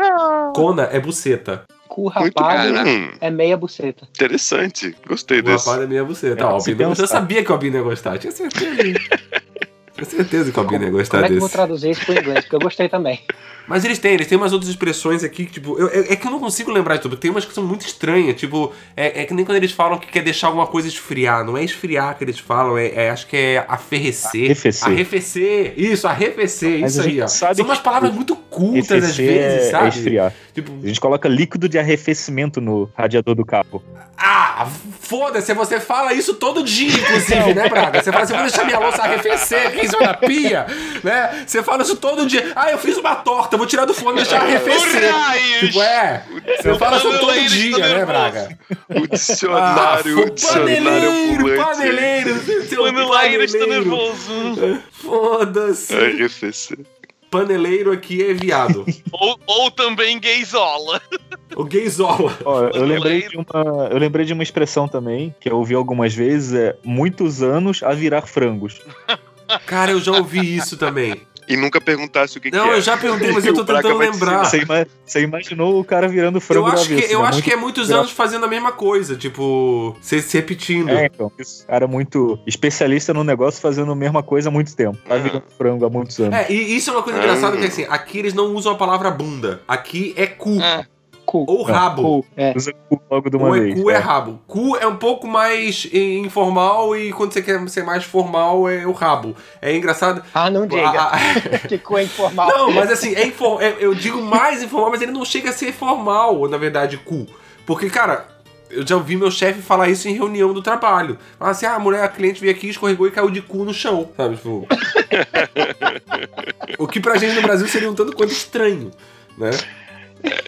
Cona é buceta.
Cu rapado é meia buceta.
interessante. Gostei
Cu
desse.
rapado é meia buceta.
É,
o Albino, eu
pensar.
sabia que o Albino ia gostar. Tinha certeza. Tinha certeza que o Albino ia gostar
Como é que eu vou traduzir isso pro inglês? Porque eu gostei também.
Mas eles têm, eles têm umas outras expressões aqui que, tipo, eu- eu- é que eu não consigo lembrar de tudo. Tem umas que são muito estranhas, tipo, é, é que nem quando eles falam que quer deixar alguma coisa esfriar. Não é esfriar que eles falam, é, é- acho que é arrefecer.
Arrefecer.
Arrefecer. Isso, arrefecer,
Mas
isso aí, ó.
sabe
São umas palavras muito cultas às vezes,
é,
sabe?
é esfriar.
Tipo,
A gente coloca líquido de arrefecimento no radiador do carro.
ah, foda-se, você fala isso todo dia, inclusive, né, Braga? Você fala assim, vou deixar minha louça arrefecer aqui em cima da pia, né? Você fala isso todo dia. Ah, eu fiz uma torta, vou tirar do forno e deixar arrefecer. Tipo, é. Você fala isso todo
Paneleiro
dia, né. Braga?
O dicionário,
Ah,
o dicionário
paneleiro, paneleiro, seu
Paneleiro está
paneleiro.
nervoso.
Foda-se.
RFC.
Paneleiro aqui é viado.
Ou, ou também gaysola.
O gayzola.
Ó, eu
Paneleiro.
lembrei, de uma, eu lembrei de uma expressão também, que eu ouvi algumas vezes, é muitos anos a virar frangos.
Cara, eu já ouvi isso também.
E nunca perguntasse o que,
Não,
que é.
eu já perguntei, mas eu tô tentando lembrar.
Você, ima- você imaginou o cara virando frango
Eu acho, que,
avesso,
eu
né?
acho
Muito-
que é muitos anos fazendo a mesma coisa, tipo, se, se repetindo.
É, então, esse cara muito especialista no negócio fazendo a mesma coisa há muito tempo. Tá virando frango há muitos anos.
É, e isso é uma coisa engraçada que assim, aqui eles não usam a palavra bunda. Aqui é cu.
Ah,
Cu.
Ou rabo.
Cu. É.
Usa cu logo de uma
Ou é
vez.
cu é
é.
rabo. Cu é um pouco mais informal e quando você quer ser mais formal é o rabo. É engraçado.
Ah, não diga.
A- a-
que cu é informal.
Não, mas assim, é infor- é- eu digo mais informal, mas ele não chega a ser formal, na verdade, cu. Porque, cara, eu já ouvi meu chefe falar isso em reunião do trabalho. Falar assim, ah, a mulher, a cliente veio aqui, escorregou e caiu de cu no chão, sabe? Tipo... o que pra gente no Brasil seria um tanto quanto estranho, né?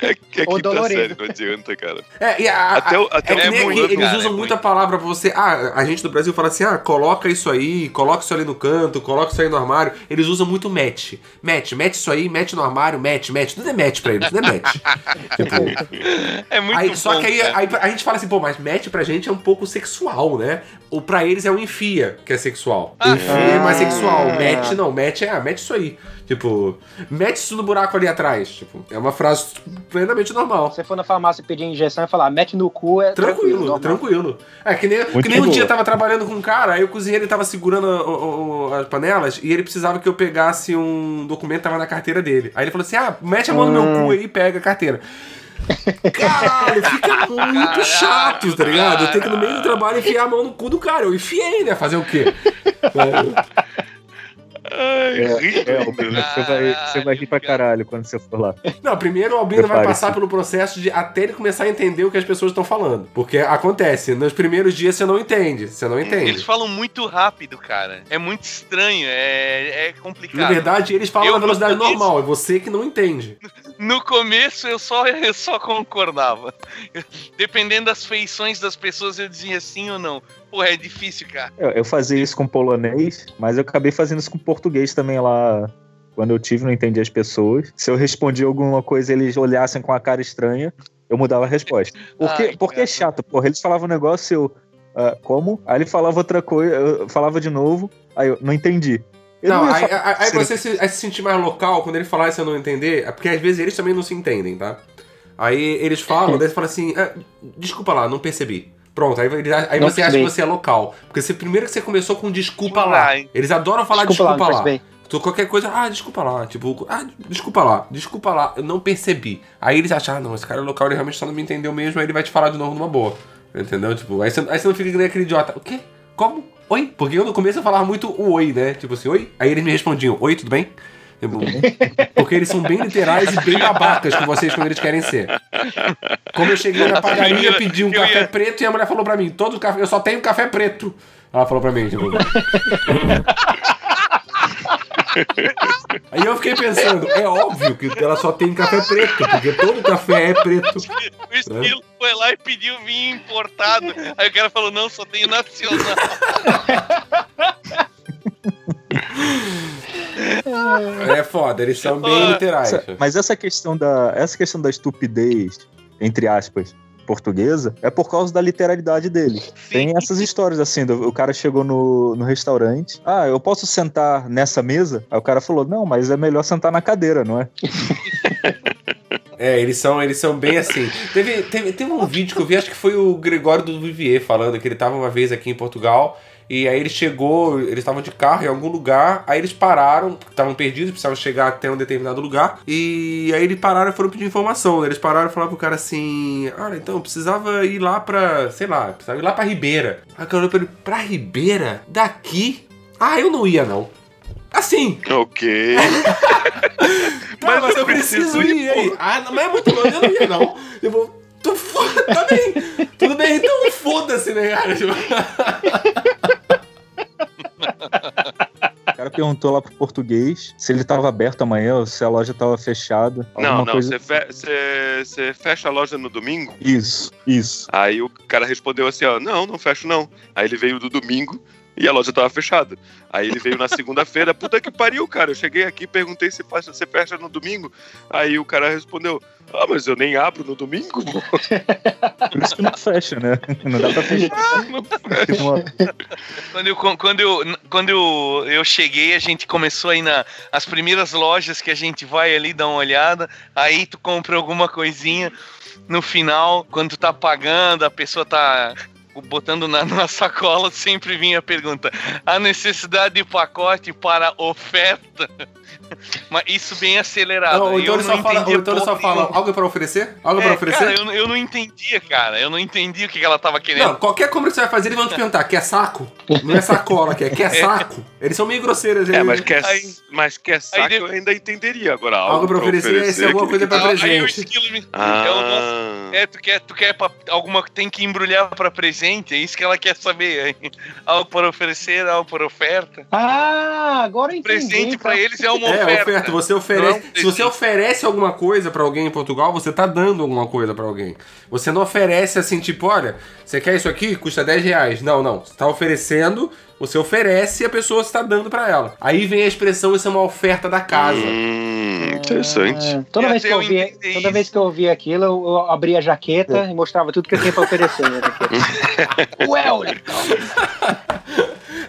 É que
Ou
aqui tá
dolorido.
sério, não adianta, cara.
É, e a,
Até o- até
é que
o
nem
muito,
eles
cara,
usam
é
muita palavra pra você. Ah, a gente do Brasil fala assim: ah, coloca isso aí, coloca isso ali no canto, coloca isso aí no armário. Eles usam muito match. Match, match isso aí, match no armário, match, match. Tudo é match pra eles, tudo é match. tipo,
é muito
aí,
bom.
só que aí, aí a gente fala assim, pô, mas match pra gente é um pouco sexual, né? Ou pra eles é um enfia, que é sexual.
Ah.
Enfia é mais sexual. Match não, match é, ah, match isso aí. Tipo, mete isso no buraco ali atrás. Tipo, é uma frase plenamente normal.
Se você for na farmácia pedir injeção e falar, mete no cu, é tranquilo.
Tranquilo, tranquilo. É que nem,
Muito
que nem um dia eu tava trabalhando com um cara, aí o cozinheiro ele tava segurando o- o- as panelas e ele precisava que eu pegasse um documento que tava na carteira dele. Aí ele falou assim: ah, mete a mão no meu cu aí e pega a carteira. Caralho, fica muito chato, tá ligado? Eu tenho que no meio do trabalho enfiar a mão no cu do cara. Eu enfiei, né? Fazer o quê? É.
É, é, Albino, você vai, você vai rir pra caralho quando você for lá.
Não, primeiro o Albino vai passar pelo processo de até ele começar a entender o que as pessoas estão falando. Porque acontece, nos primeiros dias você não entende. Você não entende.
Eles falam muito rápido, cara. É muito estranho, é, é complicado.
Na verdade, eles falam
Eu
na velocidade normal, é você que não entende.
No começo eu só, eu só concordava. Dependendo das feições das pessoas, eu dizia sim ou não. Porra, é difícil, cara.
Eu, eu fazia isso com polonês, mas eu acabei fazendo isso com português também lá. Quando eu tive, não entendi as pessoas. Se eu respondia alguma coisa e eles olhassem com a cara estranha, eu mudava a resposta. Porque,
Ai,
porque é chato, porra. Eles falavam um negócio, eu. ah, como? Aí ele falava outra coisa, eu falava de novo, aí eu não entendi. Eu
não,
ia
aí, aí- aí você se, aí se sentir mais local, quando ele falar isso e eu não entender, é porque às vezes eles também não se entendem, tá? Aí eles falam, daí você fala assim, "Ah, desculpa lá, não percebi. Pronto, aí, ele- aí você acha
percebi.
que você é local. Porque você, primeiro que você começou com desculpa lá. Eles adoram falar
Desculpa
desculpa,
lá,
lá. Tu, qualquer coisa, ah, desculpa lá. Tipo, ah, desculpa lá, desculpa lá, eu não percebi. Aí eles acham, ah, não, esse cara é local, ele realmente só não me entendeu mesmo, aí ele vai te falar de novo numa boa. Entendeu? Tipo, aí você, aí você não fica nem aquele idiota. O quê? Como? Oi? Porque eu no começo eu falava muito o oi, né? Tipo assim, oi? Aí eles me respondiam, oi, tudo bem? Porque eles são bem literais e bem babacas com vocês quando eles querem ser. Como eu cheguei na padaria, pedi um café
ia-
preto e a mulher falou pra mim, todo café, eu só tenho café preto. Ela falou pra mim, tipo. Aí eu fiquei pensando, é óbvio que ela só tem café preto, porque todo café é preto.
O estilo foi lá e pediu vinho importado. Aí o cara falou: não, só tenho nacional.
É foda, eles são bem literais.
Mas essa questão da essa questão da estupidez entre aspas portuguesa é por causa da literalidade dele. Tem essas histórias assim, do- o cara chegou no, no restaurante, ah, eu posso sentar nessa mesa? Aí o cara falou, não, mas é melhor sentar na cadeira, não é?
É, eles são, eles são bem assim. Teve, teve, teve um vídeo que eu vi, acho que foi o Gregório do Vivier falando que ele tava uma vez aqui em Portugal. E aí ele chegou, eles estavam de carro em algum lugar, aí eles pararam, estavam perdidos, precisavam chegar até um determinado lugar. E aí eles pararam e foram pedir informação. né? Eles pararam e falaram pro cara assim: Olha, então, eu precisava ir lá pra, sei lá, precisava ir lá pra Ribeira. Aí o cara olhou pra ele: Pra Ribeira? Daqui? Ah, eu não ia não. Assim,
Ok.
Tá, mas, eu preciso ir aí. Ah, não, mas é muito longe, eu não ia, não. Eu vou. Tu foda, tá bem. Tudo bem, então foda-se, né, cara?
O cara perguntou lá pro português se ele tava aberto amanhã ou se a loja tava fechada.
Não, não,
coisa...
você fe- você fecha a loja no domingo?
Isso, isso.
Aí o cara respondeu assim, ó, não, não fecho não. Aí ele veio do domingo e a loja tava fechada. Aí ele veio na segunda-feira, puta que pariu, cara. Eu cheguei aqui e perguntei se fecha- você fecha no domingo. Aí o cara respondeu, ah, mas eu nem abro no domingo, pô.
Por isso que não fecha, né? Não dá pra fechar. Uma-
Quando eu, quando eu, quando eu, eu cheguei, a gente começou aí na as primeiras lojas que a gente vai ali dar uma olhada. Aí tu compra alguma coisinha. No final, quando tu tá pagando, a pessoa tá botando na, na sacola, sempre vinha a pergunta: a necessidade de pacote para oferta? Mas isso bem acelerado.
Não, ele
não
só fala, ele só fala algo pra oferecer? Algo
É,
oferecer?
cara, eu, não- eu não entendia, cara. Eu não entendi o que ela tava querendo.
Não, qualquer compra que você vai fazer, eles vão te perguntar: quer saco? Não é sacola, quer, quer saco? Eles são meio grosseiros.
É,
eles-
mas quer,
Aí-
mas quer saco
de-
eu ainda entenderia. Agora,
Algo pra oferecer, esse é alguma
que-
coisa pra
aí o
presente.
esquilo me...
Ah,
É, o nosso- é, tu quer, tu quer pra, alguma que tem que embrulhar pra presente, é isso que ela quer saber. hein? Algo para oferecer, algo para oferta.
Ah, agora entendi.
Presente pra
tá?
eles é uma
É,
oferta.
oferta. Você
Não é
oferece.
um
se você oferece alguma coisa pra alguém em Portugal, você tá dando alguma coisa pra alguém. Você não oferece assim, tipo, olha, você quer isso aqui? Custa 10 reais. Não, não. Você tá oferecendo, você oferece e a pessoa está dando pra ela. Aí vem a expressão, isso é uma oferta da casa.
Hum, interessante.
Ah, toda
E
vez que eu
entendi
toda vez que eu via aquilo, eu, eu abria a jaqueta e mostrava tudo que eu tinha pra oferecer. Né, Wellington!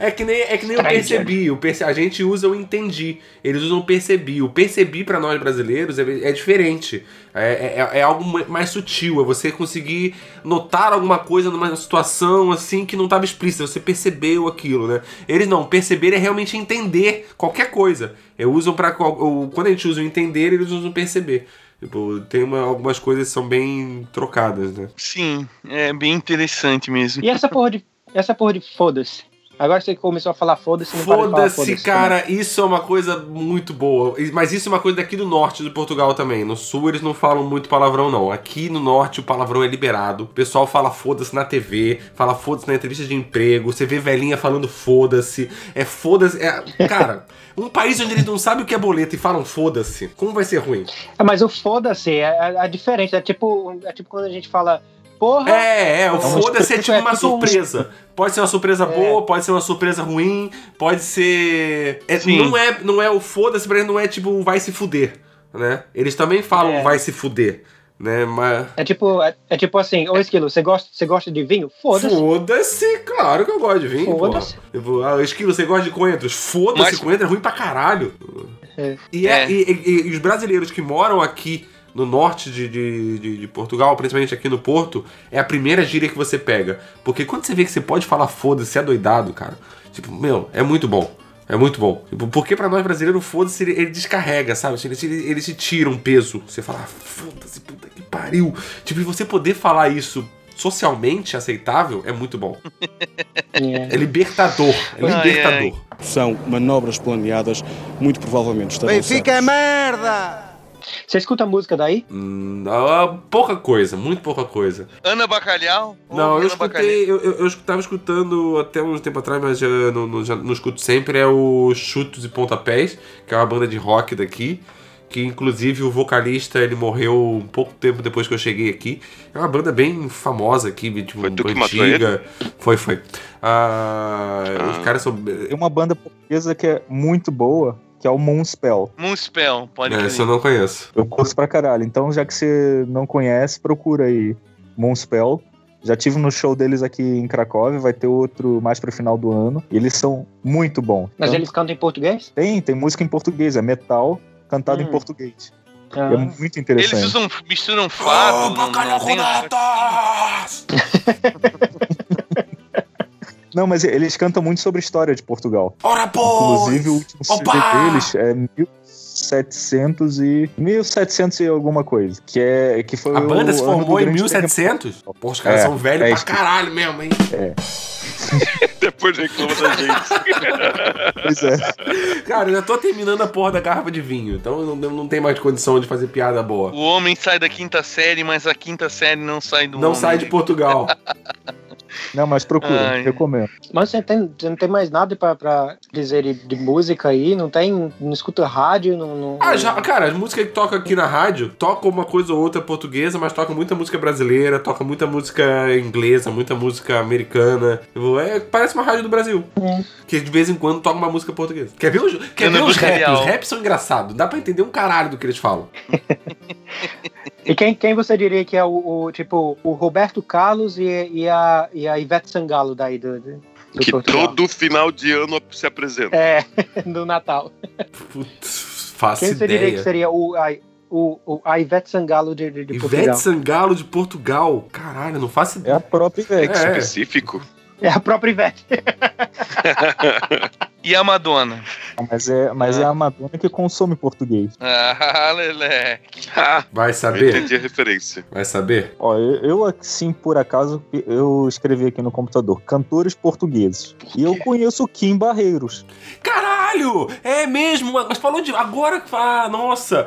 É que nem, é que nem o percebi. O perce, a gente usa o entendi. Eles usam o percebi. O percebi pra nós brasileiros é, é diferente. É, é, é algo mais sutil. É você conseguir notar alguma coisa numa situação assim que não estava explícita. Você percebeu aquilo, né? Eles não. Perceber é realmente entender qualquer coisa. É, usam para Quando a gente usa o entender, eles usam perceber. Tipo, tem uma- algumas coisas que são bem trocadas, né?
Sim, é bem interessante mesmo.
E essa porra de, essa porra de foda-se? Agora você começou a falar foda-se, não
Foda-se, cara, isso é uma coisa muito boa. Mas isso é uma coisa daqui do norte de Portugal também. No sul eles não falam muito palavrão, não. Aqui no norte o palavrão é liberado. O pessoal fala foda-se na TV, fala foda-se na entrevista de emprego. Você vê velhinha falando foda-se. É foda-se. É... Cara, um país onde eles não sabem o que é boleto e falam foda-se, como vai ser ruim?
É, mas o foda-se é, é, é diferente. É tipo, é tipo quando a gente fala, porra.
É, é, o
É
foda-se é tipo
é
uma surpresa. Pode ser uma surpresa boa, pode ser uma surpresa ruim, pode ser. é, não, é, não é o foda-se, pra não é tipo um vai se fuder, né? Eles também falam
É.
vai se fuder, né? Mas.
É tipo, é, é tipo assim, ô Esquilo, você gosta, você gosta de vinho? Foda-se.
Foda-se, claro que eu gosto de vinho.
Foda-se.
Ah, Esquilo, você gosta de coentros? Foda-se,
Mas-
coentro é ruim pra caralho.
É.
E, é-
É.
e- e- e os brasileiros que moram aqui no norte de, de, de- de Portugal, principalmente aqui no Porto, é a primeira gíria que você pega. Porque quando você vê que você pode falar foda-se, é doidado, cara. Tipo, meu, é muito bom. É muito bom. Tipo, porque pra nós brasileiros, o foda-se, ele, ele descarrega, sabe? Ele, ele, ele te tira um peso. Você fala, ah, foda-se, puta que pariu. Tipo, e você poder falar isso socialmente aceitável é muito bom.
É.
É libertador. É
Ai,
libertador.
São manobras planeadas, muito provavelmente
Benfica é merda!
Você escuta a música daí?
Hum, ah, pouca coisa, muito pouca coisa.
Ana Bacalhau?
Não, eu
Ana Bacalhau.
escutei, eu, eu, eu tava escutando até uns tempo atrás, mas já não, não- já não escuto sempre, é o Chutos e Pontapés, que é uma banda de rock daqui, que inclusive o vocalista ele morreu um pouco tempo depois que eu cheguei aqui. É uma banda bem famosa aqui, tipo,
Foi tu que matou
antiga. Foi, foi. Ah, Os caras são.
Tem uma banda portuguesa que é muito boa, que é o Moonspell.
Moonspell, pode
É,
crer.
essa eu não conheço.
Eu curto pra caralho. Então, já que você não conhece, procura aí Moonspell. Já tive no show deles aqui em Cracóvia, vai ter outro mais pro final do ano. E eles são muito bons.
Mas
Então,
eles cantam em português?
Tem, tem música em português, é metal cantado
Hum.
em português.
Ah.
É muito
Eles
interessante.
usam, misturam fado. não- não
Não, mas eles cantam muito sobre história de Portugal.
Ora,
Inclusive, o último CD
Opa!
deles é 1700 e 1700 e alguma coisa, que é que foi
A banda
o
se formou em
grande
1700? Pô, os caras
É,
são velhos
é
pra caralho mesmo, hein?
Depois reclama da gente.
Pois é.
Cara, eu já tô terminando a porra da garrafa de vinho, então não, não tem mais condição de fazer piada boa.
O homem sai da quinta série, mas a quinta série não sai do
Não
homem.
sai de Portugal.
Não, mas procura,
Ai.
recomendo.
Mas você, tem, você não tem mais nada pra, pra dizer de, música aí? Não tem. Não escuta rádio? Não, não-
Ah, já, cara, as músicas que toca aqui na rádio, toca uma coisa ou outra portuguesa, mas toca muita música brasileira, toca muita música inglesa, muita música americana. Tipo, É, parece uma rádio do Brasil.
Hum.
Que de vez em quando toca uma música portuguesa. Quer ver, os, quer ver os raps? Os raps são engraçados. Dá pra entender um caralho do que eles falam.
E quem, quem você diria que é o, o, tipo o Roberto Carlos e, e, a, e a Ivete Sangalo daí do, do,
Que
Portugal?
todo final de ano se apresenta.
É, do Natal.
Putz, faço
Quem você diria que seria o, a, o, o, a Ivete Sangalo de, de, de
Ivete
Portugal?
Sangalo de Portugal. Caralho, não faço
É
ideia.
a própria Ivete.
É.
Específico.
É a própria Ivete.
E a Madonna?
Mas, é, mas é a Madonna que consome português.
Ah, Lele.
Ah,
Vai
eu
saber?
entendi a referência.
Vai saber?
Ó, eu, eu, assim, por acaso, eu escrevi aqui no computador, cantores portugueses. E eu conheço o Kim Barreiros.
Caralho! É mesmo, mas falou de. Agora que. Ah, nossa!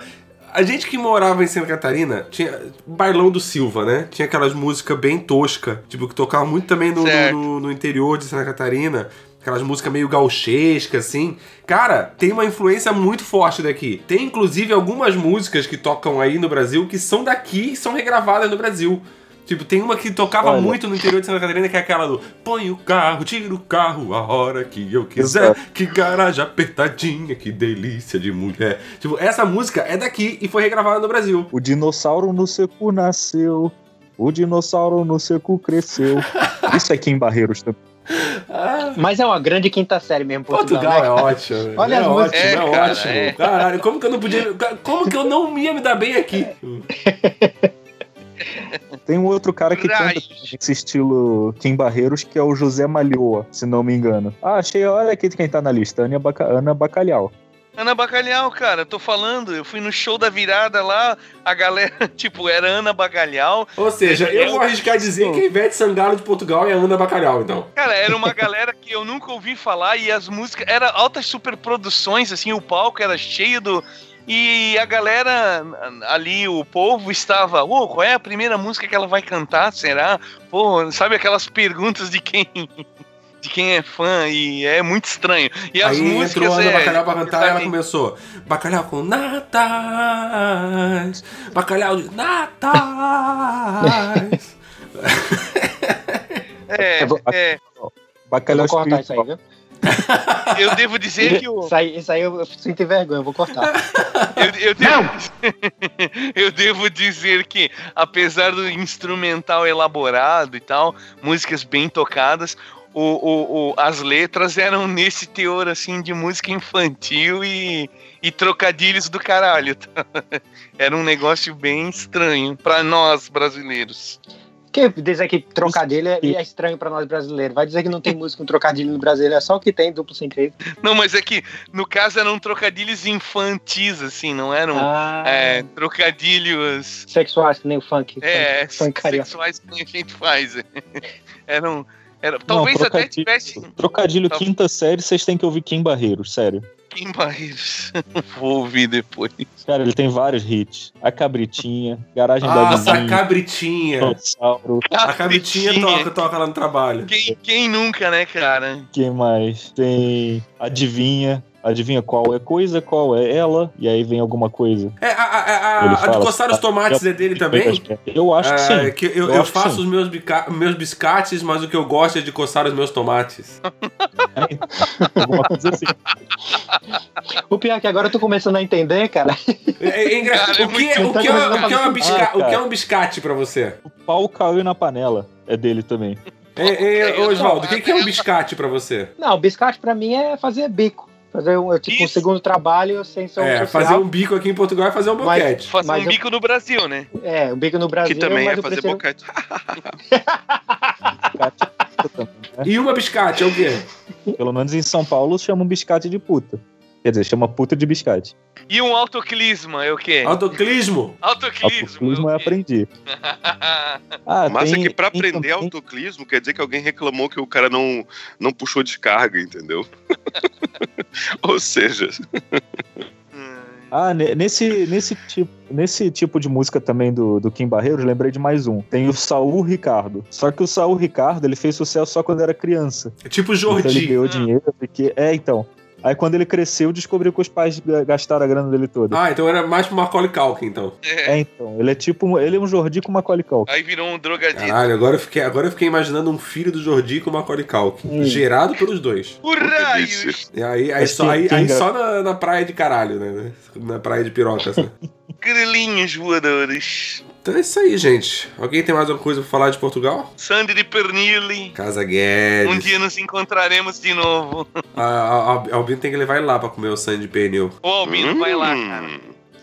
A gente que morava em Santa Catarina tinha Bailão do Silva, né? Tinha aquelas músicas bem tosca, tipo, que tocavam muito também no, no, no interior de Santa Catarina. Aquelas músicas meio gauchescas, assim. Cara, tem uma influência muito forte daqui. Tem, inclusive, algumas músicas que tocam aí no Brasil que são daqui e são regravadas no Brasil. Tipo, tem uma que tocava
Olha.
muito no interior de Santa Catarina, que é aquela do Põe o carro, tira o carro a hora que eu quiser.
Exato.
Que garagem apertadinha, que delícia de mulher. Tipo, essa música é daqui e foi regravada no Brasil.
O dinossauro no seco nasceu. O dinossauro no seco cresceu. Isso é Kim Barreiros também.
Mas é uma grande quinta série mesmo, Portugal.
Portugal
né?
é ótimo.
Olha
é
as
ótimo,
músicas.
é,
É, cara,
ótimo.
é.
Caralho, como que eu não podia. Como que eu não ia me dar bem aqui?
Tem um outro cara que canta esse estilo Kim Barreiros, que é o José Malhoa, se não me engano. Ah, achei, olha aqui quem tá na lista, Ana, Baca- Ana Bacalhau.
Ana Bacalhau, cara, eu tô falando, eu fui no show da virada lá, a galera, tipo, era Ana Bacalhau.
Ou seja, eu vou arriscar dizer que a Ivete Sangalo de Portugal é a Ana Bacalhau, então.
Cara, era uma galera que eu nunca ouvi falar e as músicas, era altas superproduções, assim, o palco era cheio do... E a galera ali, o povo estava, ô, qual é a primeira música que ela vai cantar, será? Pô, sabe aquelas perguntas de quem de quem é fã e é muito estranho. E as
Aí
músicas
entrou a Ana
é,
Bacalhau pra cantar e ela começou. Bacalhau com natas. Bacalhau de natas.
É,
Eu
é,
Eu
Bacalhau
vou cortar isso aí, viu?
Eu devo dizer que o
Isso aí, isso aí eu sinto vergonha, eu vou cortar.
Eu, eu devo, eu devo dizer que, apesar do instrumental elaborado e tal, músicas bem tocadas, o, o, o- as letras eram nesse teor assim de música infantil e, e trocadilhos do caralho. Era um negócio bem estranho pra nós brasileiros.
Quem dizer que trocadilho é, é estranho pra nós brasileiros? Vai dizer que não tem música com trocadilho no Brasil, é só o que tem, duplo sentido.
Não, mas é que no caso eram trocadilhos infantis, assim, não eram
Ah,
é, trocadilhos
sexuais, que nem o funk.
É,
funk carioca.
sexuais que a gente faz. Eram. Era, talvez
Não,
até
trocadilho-
tivesse
Trocadilho
Tá-
quinta série, vocês têm que ouvir Kim Barreiros, sério.
Em Barreiros. Vou ouvir depois.
Cara, ele tem vários hits. A Cabritinha, Garagem da
Nossa, a cabritinha.
Dinossauro,
A cabritinha toca, toca lá no trabalho.
Quem, quem nunca, né, cara?
quem mais? Tem Adivinha. Adivinha qual é coisa, qual é ela, e aí vem alguma coisa.
É, a, a, a, a de coçar os tomates é dele também?
Eu acho que
É,
sim.
que eu,
Eu
eu faço
sim.
os meus, bica- meus biscates, mas o que eu gosto é de coçar os meus tomates.
Alguma coisa assim.
O pior é que agora eu tô começando a entender, cara.
É, é engraçado.
É
o, que é,
muito-
o, que é, o, que é uma
Ah,
bisca- o que é
cara.
um biscate pra você?
O pau caiu na panela. É dele também.
É, é,
Eu-
Oswaldo, o que, que é um biscate pra você?
Não, biscate pra mim é fazer bico. Fazer um, tipo, um segundo trabalho sem ser um
É,
social.
fazer um bico aqui em Portugal é fazer um
Mas-
boquete.
Fazer
Mas
um
eu-
bico no Brasil, né?
É, um bico no Brasil,
Que também
mas
é
eu
fazer
prefiro...
boquete.
E uma biscate é o quê?
Pelo menos em São Paulo chamam biscate de puta. Quer dizer, chama puta de biscate.
E um autoclisma é o quê?
Autoclismo?
Autoclismo.
Autoclismo é
o quê?
aprender. Ah,
Mas é
tem-
que pra
tem
aprender
também-
autoclismo quer dizer que alguém reclamou que o cara não, não puxou descarga, entendeu? Ou seja,
Ah, ne- nesse, nesse, tipo, nesse tipo de música também do, do Kim Barreiros, lembrei de mais um. Tem o Saul Ricardo. Só que o Saul Ricardo, ele fez sucesso só quando era criança.
É tipo
Então ele
Jordi.
ganhou dinheiro, porque... É, então. Aí quando ele cresceu, descobriu que os pais ga- gastaram a grana dele toda.
Ah, então era mais pro Macaulay Culkin, então.
É, então. Ele é tipo... um- Ele é um Jordi com uma Culkin.
Aí virou um drogadito.
Caralho, agora eu fiquei, agora eu fiquei imaginando um filho do Jordi com o Macaulay Culkin.
Hum.
Gerado pelos dois.
Por raios!
E aí, aí, só, aí, aí só na, na praia de caralho, né? Na praia de piroca, assim.
Grilinhos voadores.
Então é isso aí, gente. Alguém tem mais alguma coisa pra falar de Portugal?
Sandy de Pernille.
Casa Guedes.
Um dia nos encontraremos de novo.
A, a, a Albino tem que levar ele lá pra comer o sangue de pernil.
Ô, Albino, vai lá,
Hum.
cara.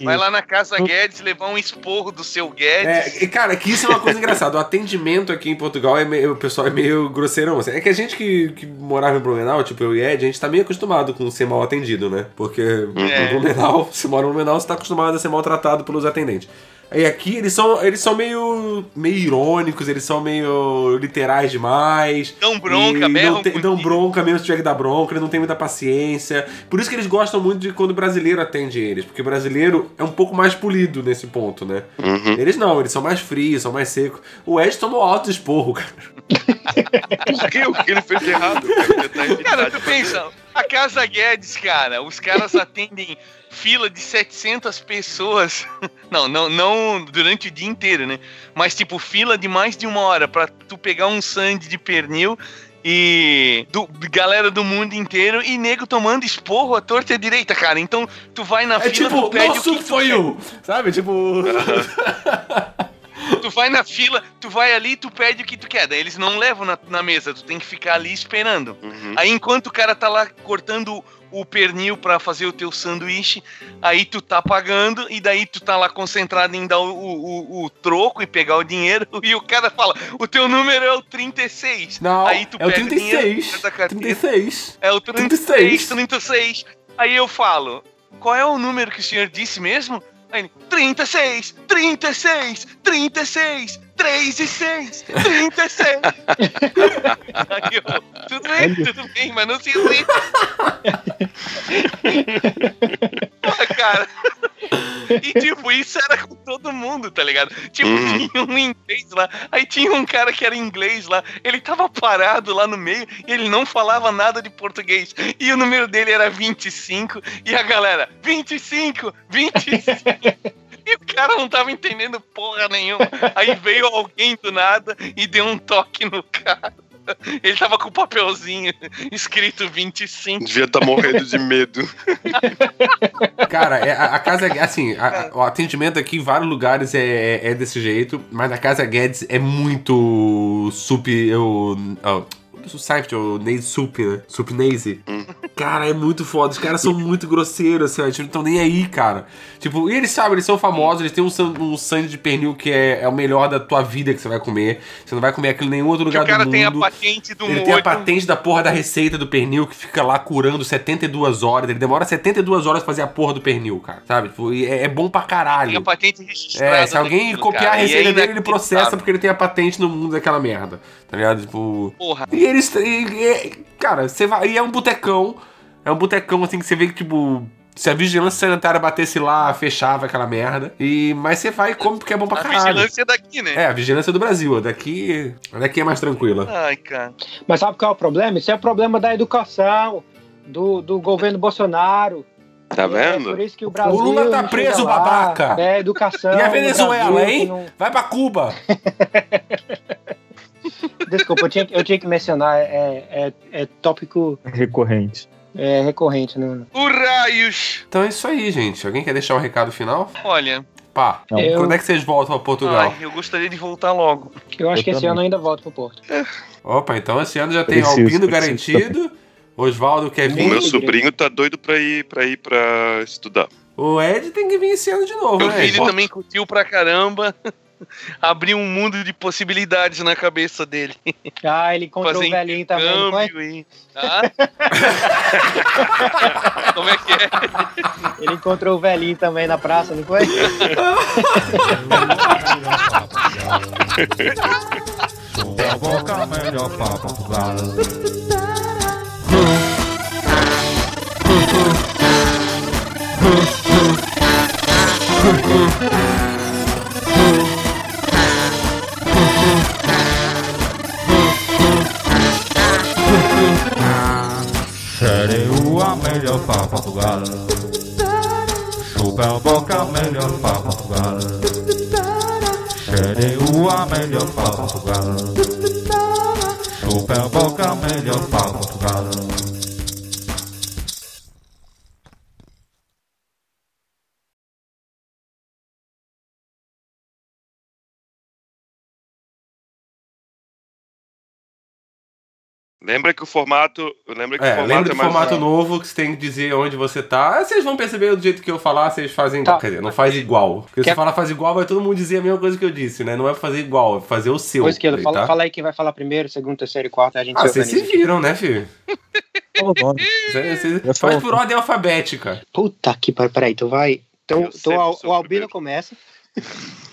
Vai lá na casa Guedes levar um esporro do seu Guedes.
É, e, cara, que isso é uma coisa engraçada. O atendimento aqui em Portugal é meio. O pessoal é meio grosseirão. assim. É que a gente que, que morava em Blumenau, tipo eu e Ed, a gente tá meio acostumado com ser mal atendido, né? Porque
É.
em Blumenau, você mora em Blumenau, você tá acostumado a ser maltratado pelos atendentes. E aqui eles são, eles são meio, meio irônicos, eles são meio literais demais.
Dão bronca,
e não tem- Dão bronca mesmo se tiver que dar bronca, eles não têm muita paciência. Por isso que eles gostam muito de quando o brasileiro atende eles, porque o brasileiro é um pouco mais polido nesse ponto, né?
Uhum.
Eles não, eles são mais frios, são mais secos. O Ed tomou alto esporro, cara.
Por quê? O que ele fez de errado? Cara.
Cara, tu pensa, a Casa Guedes, cara, os caras atendem fila de 700 pessoas. Não, não, não durante o dia inteiro, né? Mas, tipo, fila de mais de uma hora pra tu pegar um sandy de pernil e do, galera do mundo inteiro e nego tomando esporro à torta e à direita, cara. Então, tu vai na
É
fila,
tipo,
tu pede o que
foi o. Sabe? Tipo.
Tu vai na fila, tu vai ali e tu pede o que tu quer. Daí eles não levam na, na mesa, tu tem que ficar ali esperando.
Uhum.
Aí enquanto o cara tá lá cortando o pernil pra fazer o teu sanduíche, aí tu tá pagando e daí tu tá lá concentrado em dar o, o, o- o troco e pegar o dinheiro e o cara fala, o teu número é o 36.
Não,
aí tu
é o
pega o dinheiro,
36.
faz a carteira.
36.
É o
36.
36, 36. Aí eu falo, qual é o número que o senhor disse mesmo? Aí ele, 36, 36, 36, 3 e 6, 36. Aí eu, tudo bem, tudo bem, mas não se irrita. Porra, cara. E tipo, isso era com todo mundo, tá ligado? Tipo,
Uhum.
tinha um inglês lá, aí tinha um cara que era inglês lá, ele tava parado lá no meio e ele não falava nada de português. E o número dele era 25 e a galera, 25, 25. E o cara não tava entendendo porra nenhuma. Aí veio alguém do nada e deu um toque no cara. Ele tava com o papelzinho escrito 25.
Devia estar morrendo de medo.
Cara, é- a, a Casa assim, a- o atendimento aqui em vários lugares é, é, é desse jeito, mas a Casa Guedes é muito sup. Eu, oh, o Seinfeld, o Naze Sup, né? Sup Naze. Cara, é muito foda. Os caras são muito grosseiros, assim, ó, eles não estão nem aí, cara. Tipo, e eles sabem, eles são famosos, eles têm um, san- um sangue de pernil que é, é o melhor da tua vida que você vai comer. Você não vai comer aquilo em nenhum outro lugar
o cara
do
tem a
mundo.
patente do
Ele
molho.
tem a patente da porra da receita do pernil que fica lá curando 72 horas. Ele demora 72 horas pra fazer a porra do pernil, cara. Sabe? Tipo, é, é bom pra
Tem a
caralho.
patente registrada.
É, se alguém copiar
cara,
a receita dele, ele processa porque ele tem a patente no mundo daquela merda. Tá ligado? Tipo.
Porra.
E eles. e- e- cara, você vai. E é um botecão. É um botecão assim que você vê que, tipo. Se a vigilância sanitária batesse lá, fechava aquela merda. E, mas você vai e come porque é bom pra
A
caralho.
vigilância daqui, né?
É, a vigilância do Brasil. Daqui. Daqui é mais tranquila.
Ai, cara.
Mas sabe qual é o problema? Isso é o problema da educação, do, do governo Bolsonaro.
Tá
É
vendo?
por isso que o Brasil.
O Lula tá preso,
lá.
babaca.
É educação.
E a Venezuela,
Brasil,
hein?
não-
Vai pra Cuba.
Desculpa, eu tinha, que- eu tinha que mencionar. É, é, é tópico
Recorrente.
é, recorrente. Né?
O raios.
Então é isso aí, gente. Alguém quer deixar um recado final?
Olha,
Pá.
Eu-
quando é que vocês voltam a Portugal?
ai, eu gostaria de voltar logo.
Eu acho
Eu
que esse
também.
ano eu ainda volto pro Porto.
Opa, então esse ano já tem
Preciso,
garantido, Oswaldo quer
O
vir.
meu sobrinho tá doido pra ir pra, ir pra estudar.
O Ed tem que vir esse ano de novo,
Meu
né?
filho
Ed?
também curtiu pra caramba. Abriu um mundo de possibilidades na cabeça dele.
Ah, ele encontrou
Fazer
o velhinho também, não
e... Tá? Como é que é?
Ele encontrou o velhinho também na praça, não foi?
Melhor pra melhor pra Portugal. Chupa a boca melhor pra Portugal. Cheirei a melhor pra Portugal. Chupa boca melhor pra Portugal.
Lembra que o formato. Lembra que o
É,
formato
lembra
é mais.
formato novo que você tem que dizer onde você tá. Ah, Vocês vão perceber do jeito que eu falar, vocês fazem.
Tá.
Quer dizer, não faz igual. Porque se
Quer-
você falar faz igual, vai todo mundo dizer a mesma coisa que eu disse, né? Não é fazer igual, é fazer o seu.
Pois esquerda, fala,
tá?
fala aí quem vai falar primeiro, segundo, terceiro e quarto, aí a gente
Ah,
se
vocês se viram, né, filho?
Fala o
Faz
falo-
por ordem alfabética.
Puta que pariu, peraí, tu vai. Então,
Eu
então o,
sou
o
o
Albino
primeiro.
começa.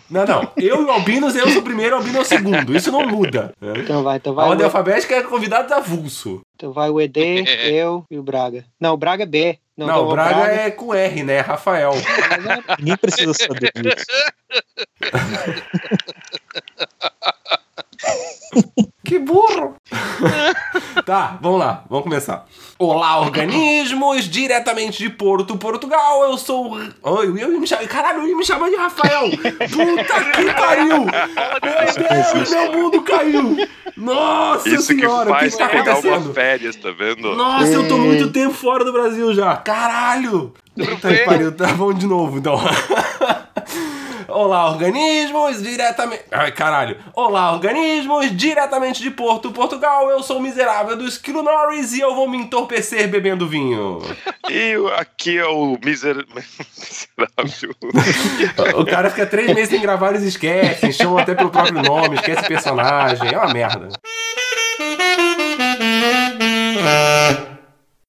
Não, não. Eu e o Albinos, eu sou o primeiro, o Albino é o segundo. Isso não muda.
Então vai, então
A
vai.
ordem
o,
alfabética é convidado avulso.
então vai o ED, eu e o Braga. Não, o Braga é B. Não,
Não,
então
o Braga, é com R, né? Rafael.
Ninguém precisa saber disso.
Que burro! tá, vamos lá, vamos começar. Olá, organismos, diretamente de Porto, Portugal. Eu sou. o- Oi, eu ia me chamar. Caralho, eu ia me chamar de Rafael! Puta que pariu! Meu Deus, meu mundo caiu! Nossa
Isso
senhora, o que,
faz
que tá
uma
acontecendo?
férias, tá vendo?
Nossa, eu tô muito tempo fora do Brasil já. Caralho! Puta que pariu, tá bom de novo, então. Olá, organismos, diretamente. Ai, caralho. Olá, organismos, diretamente de Porto, Portugal. Eu sou o miserável do Esquilo Norris e eu vou me entorpecer bebendo vinho.
E aqui é o miser... miserável.
O cara fica três meses sem gravar, eles esquecem, chamam até pelo próprio nome, esquece personagem. É uma merda.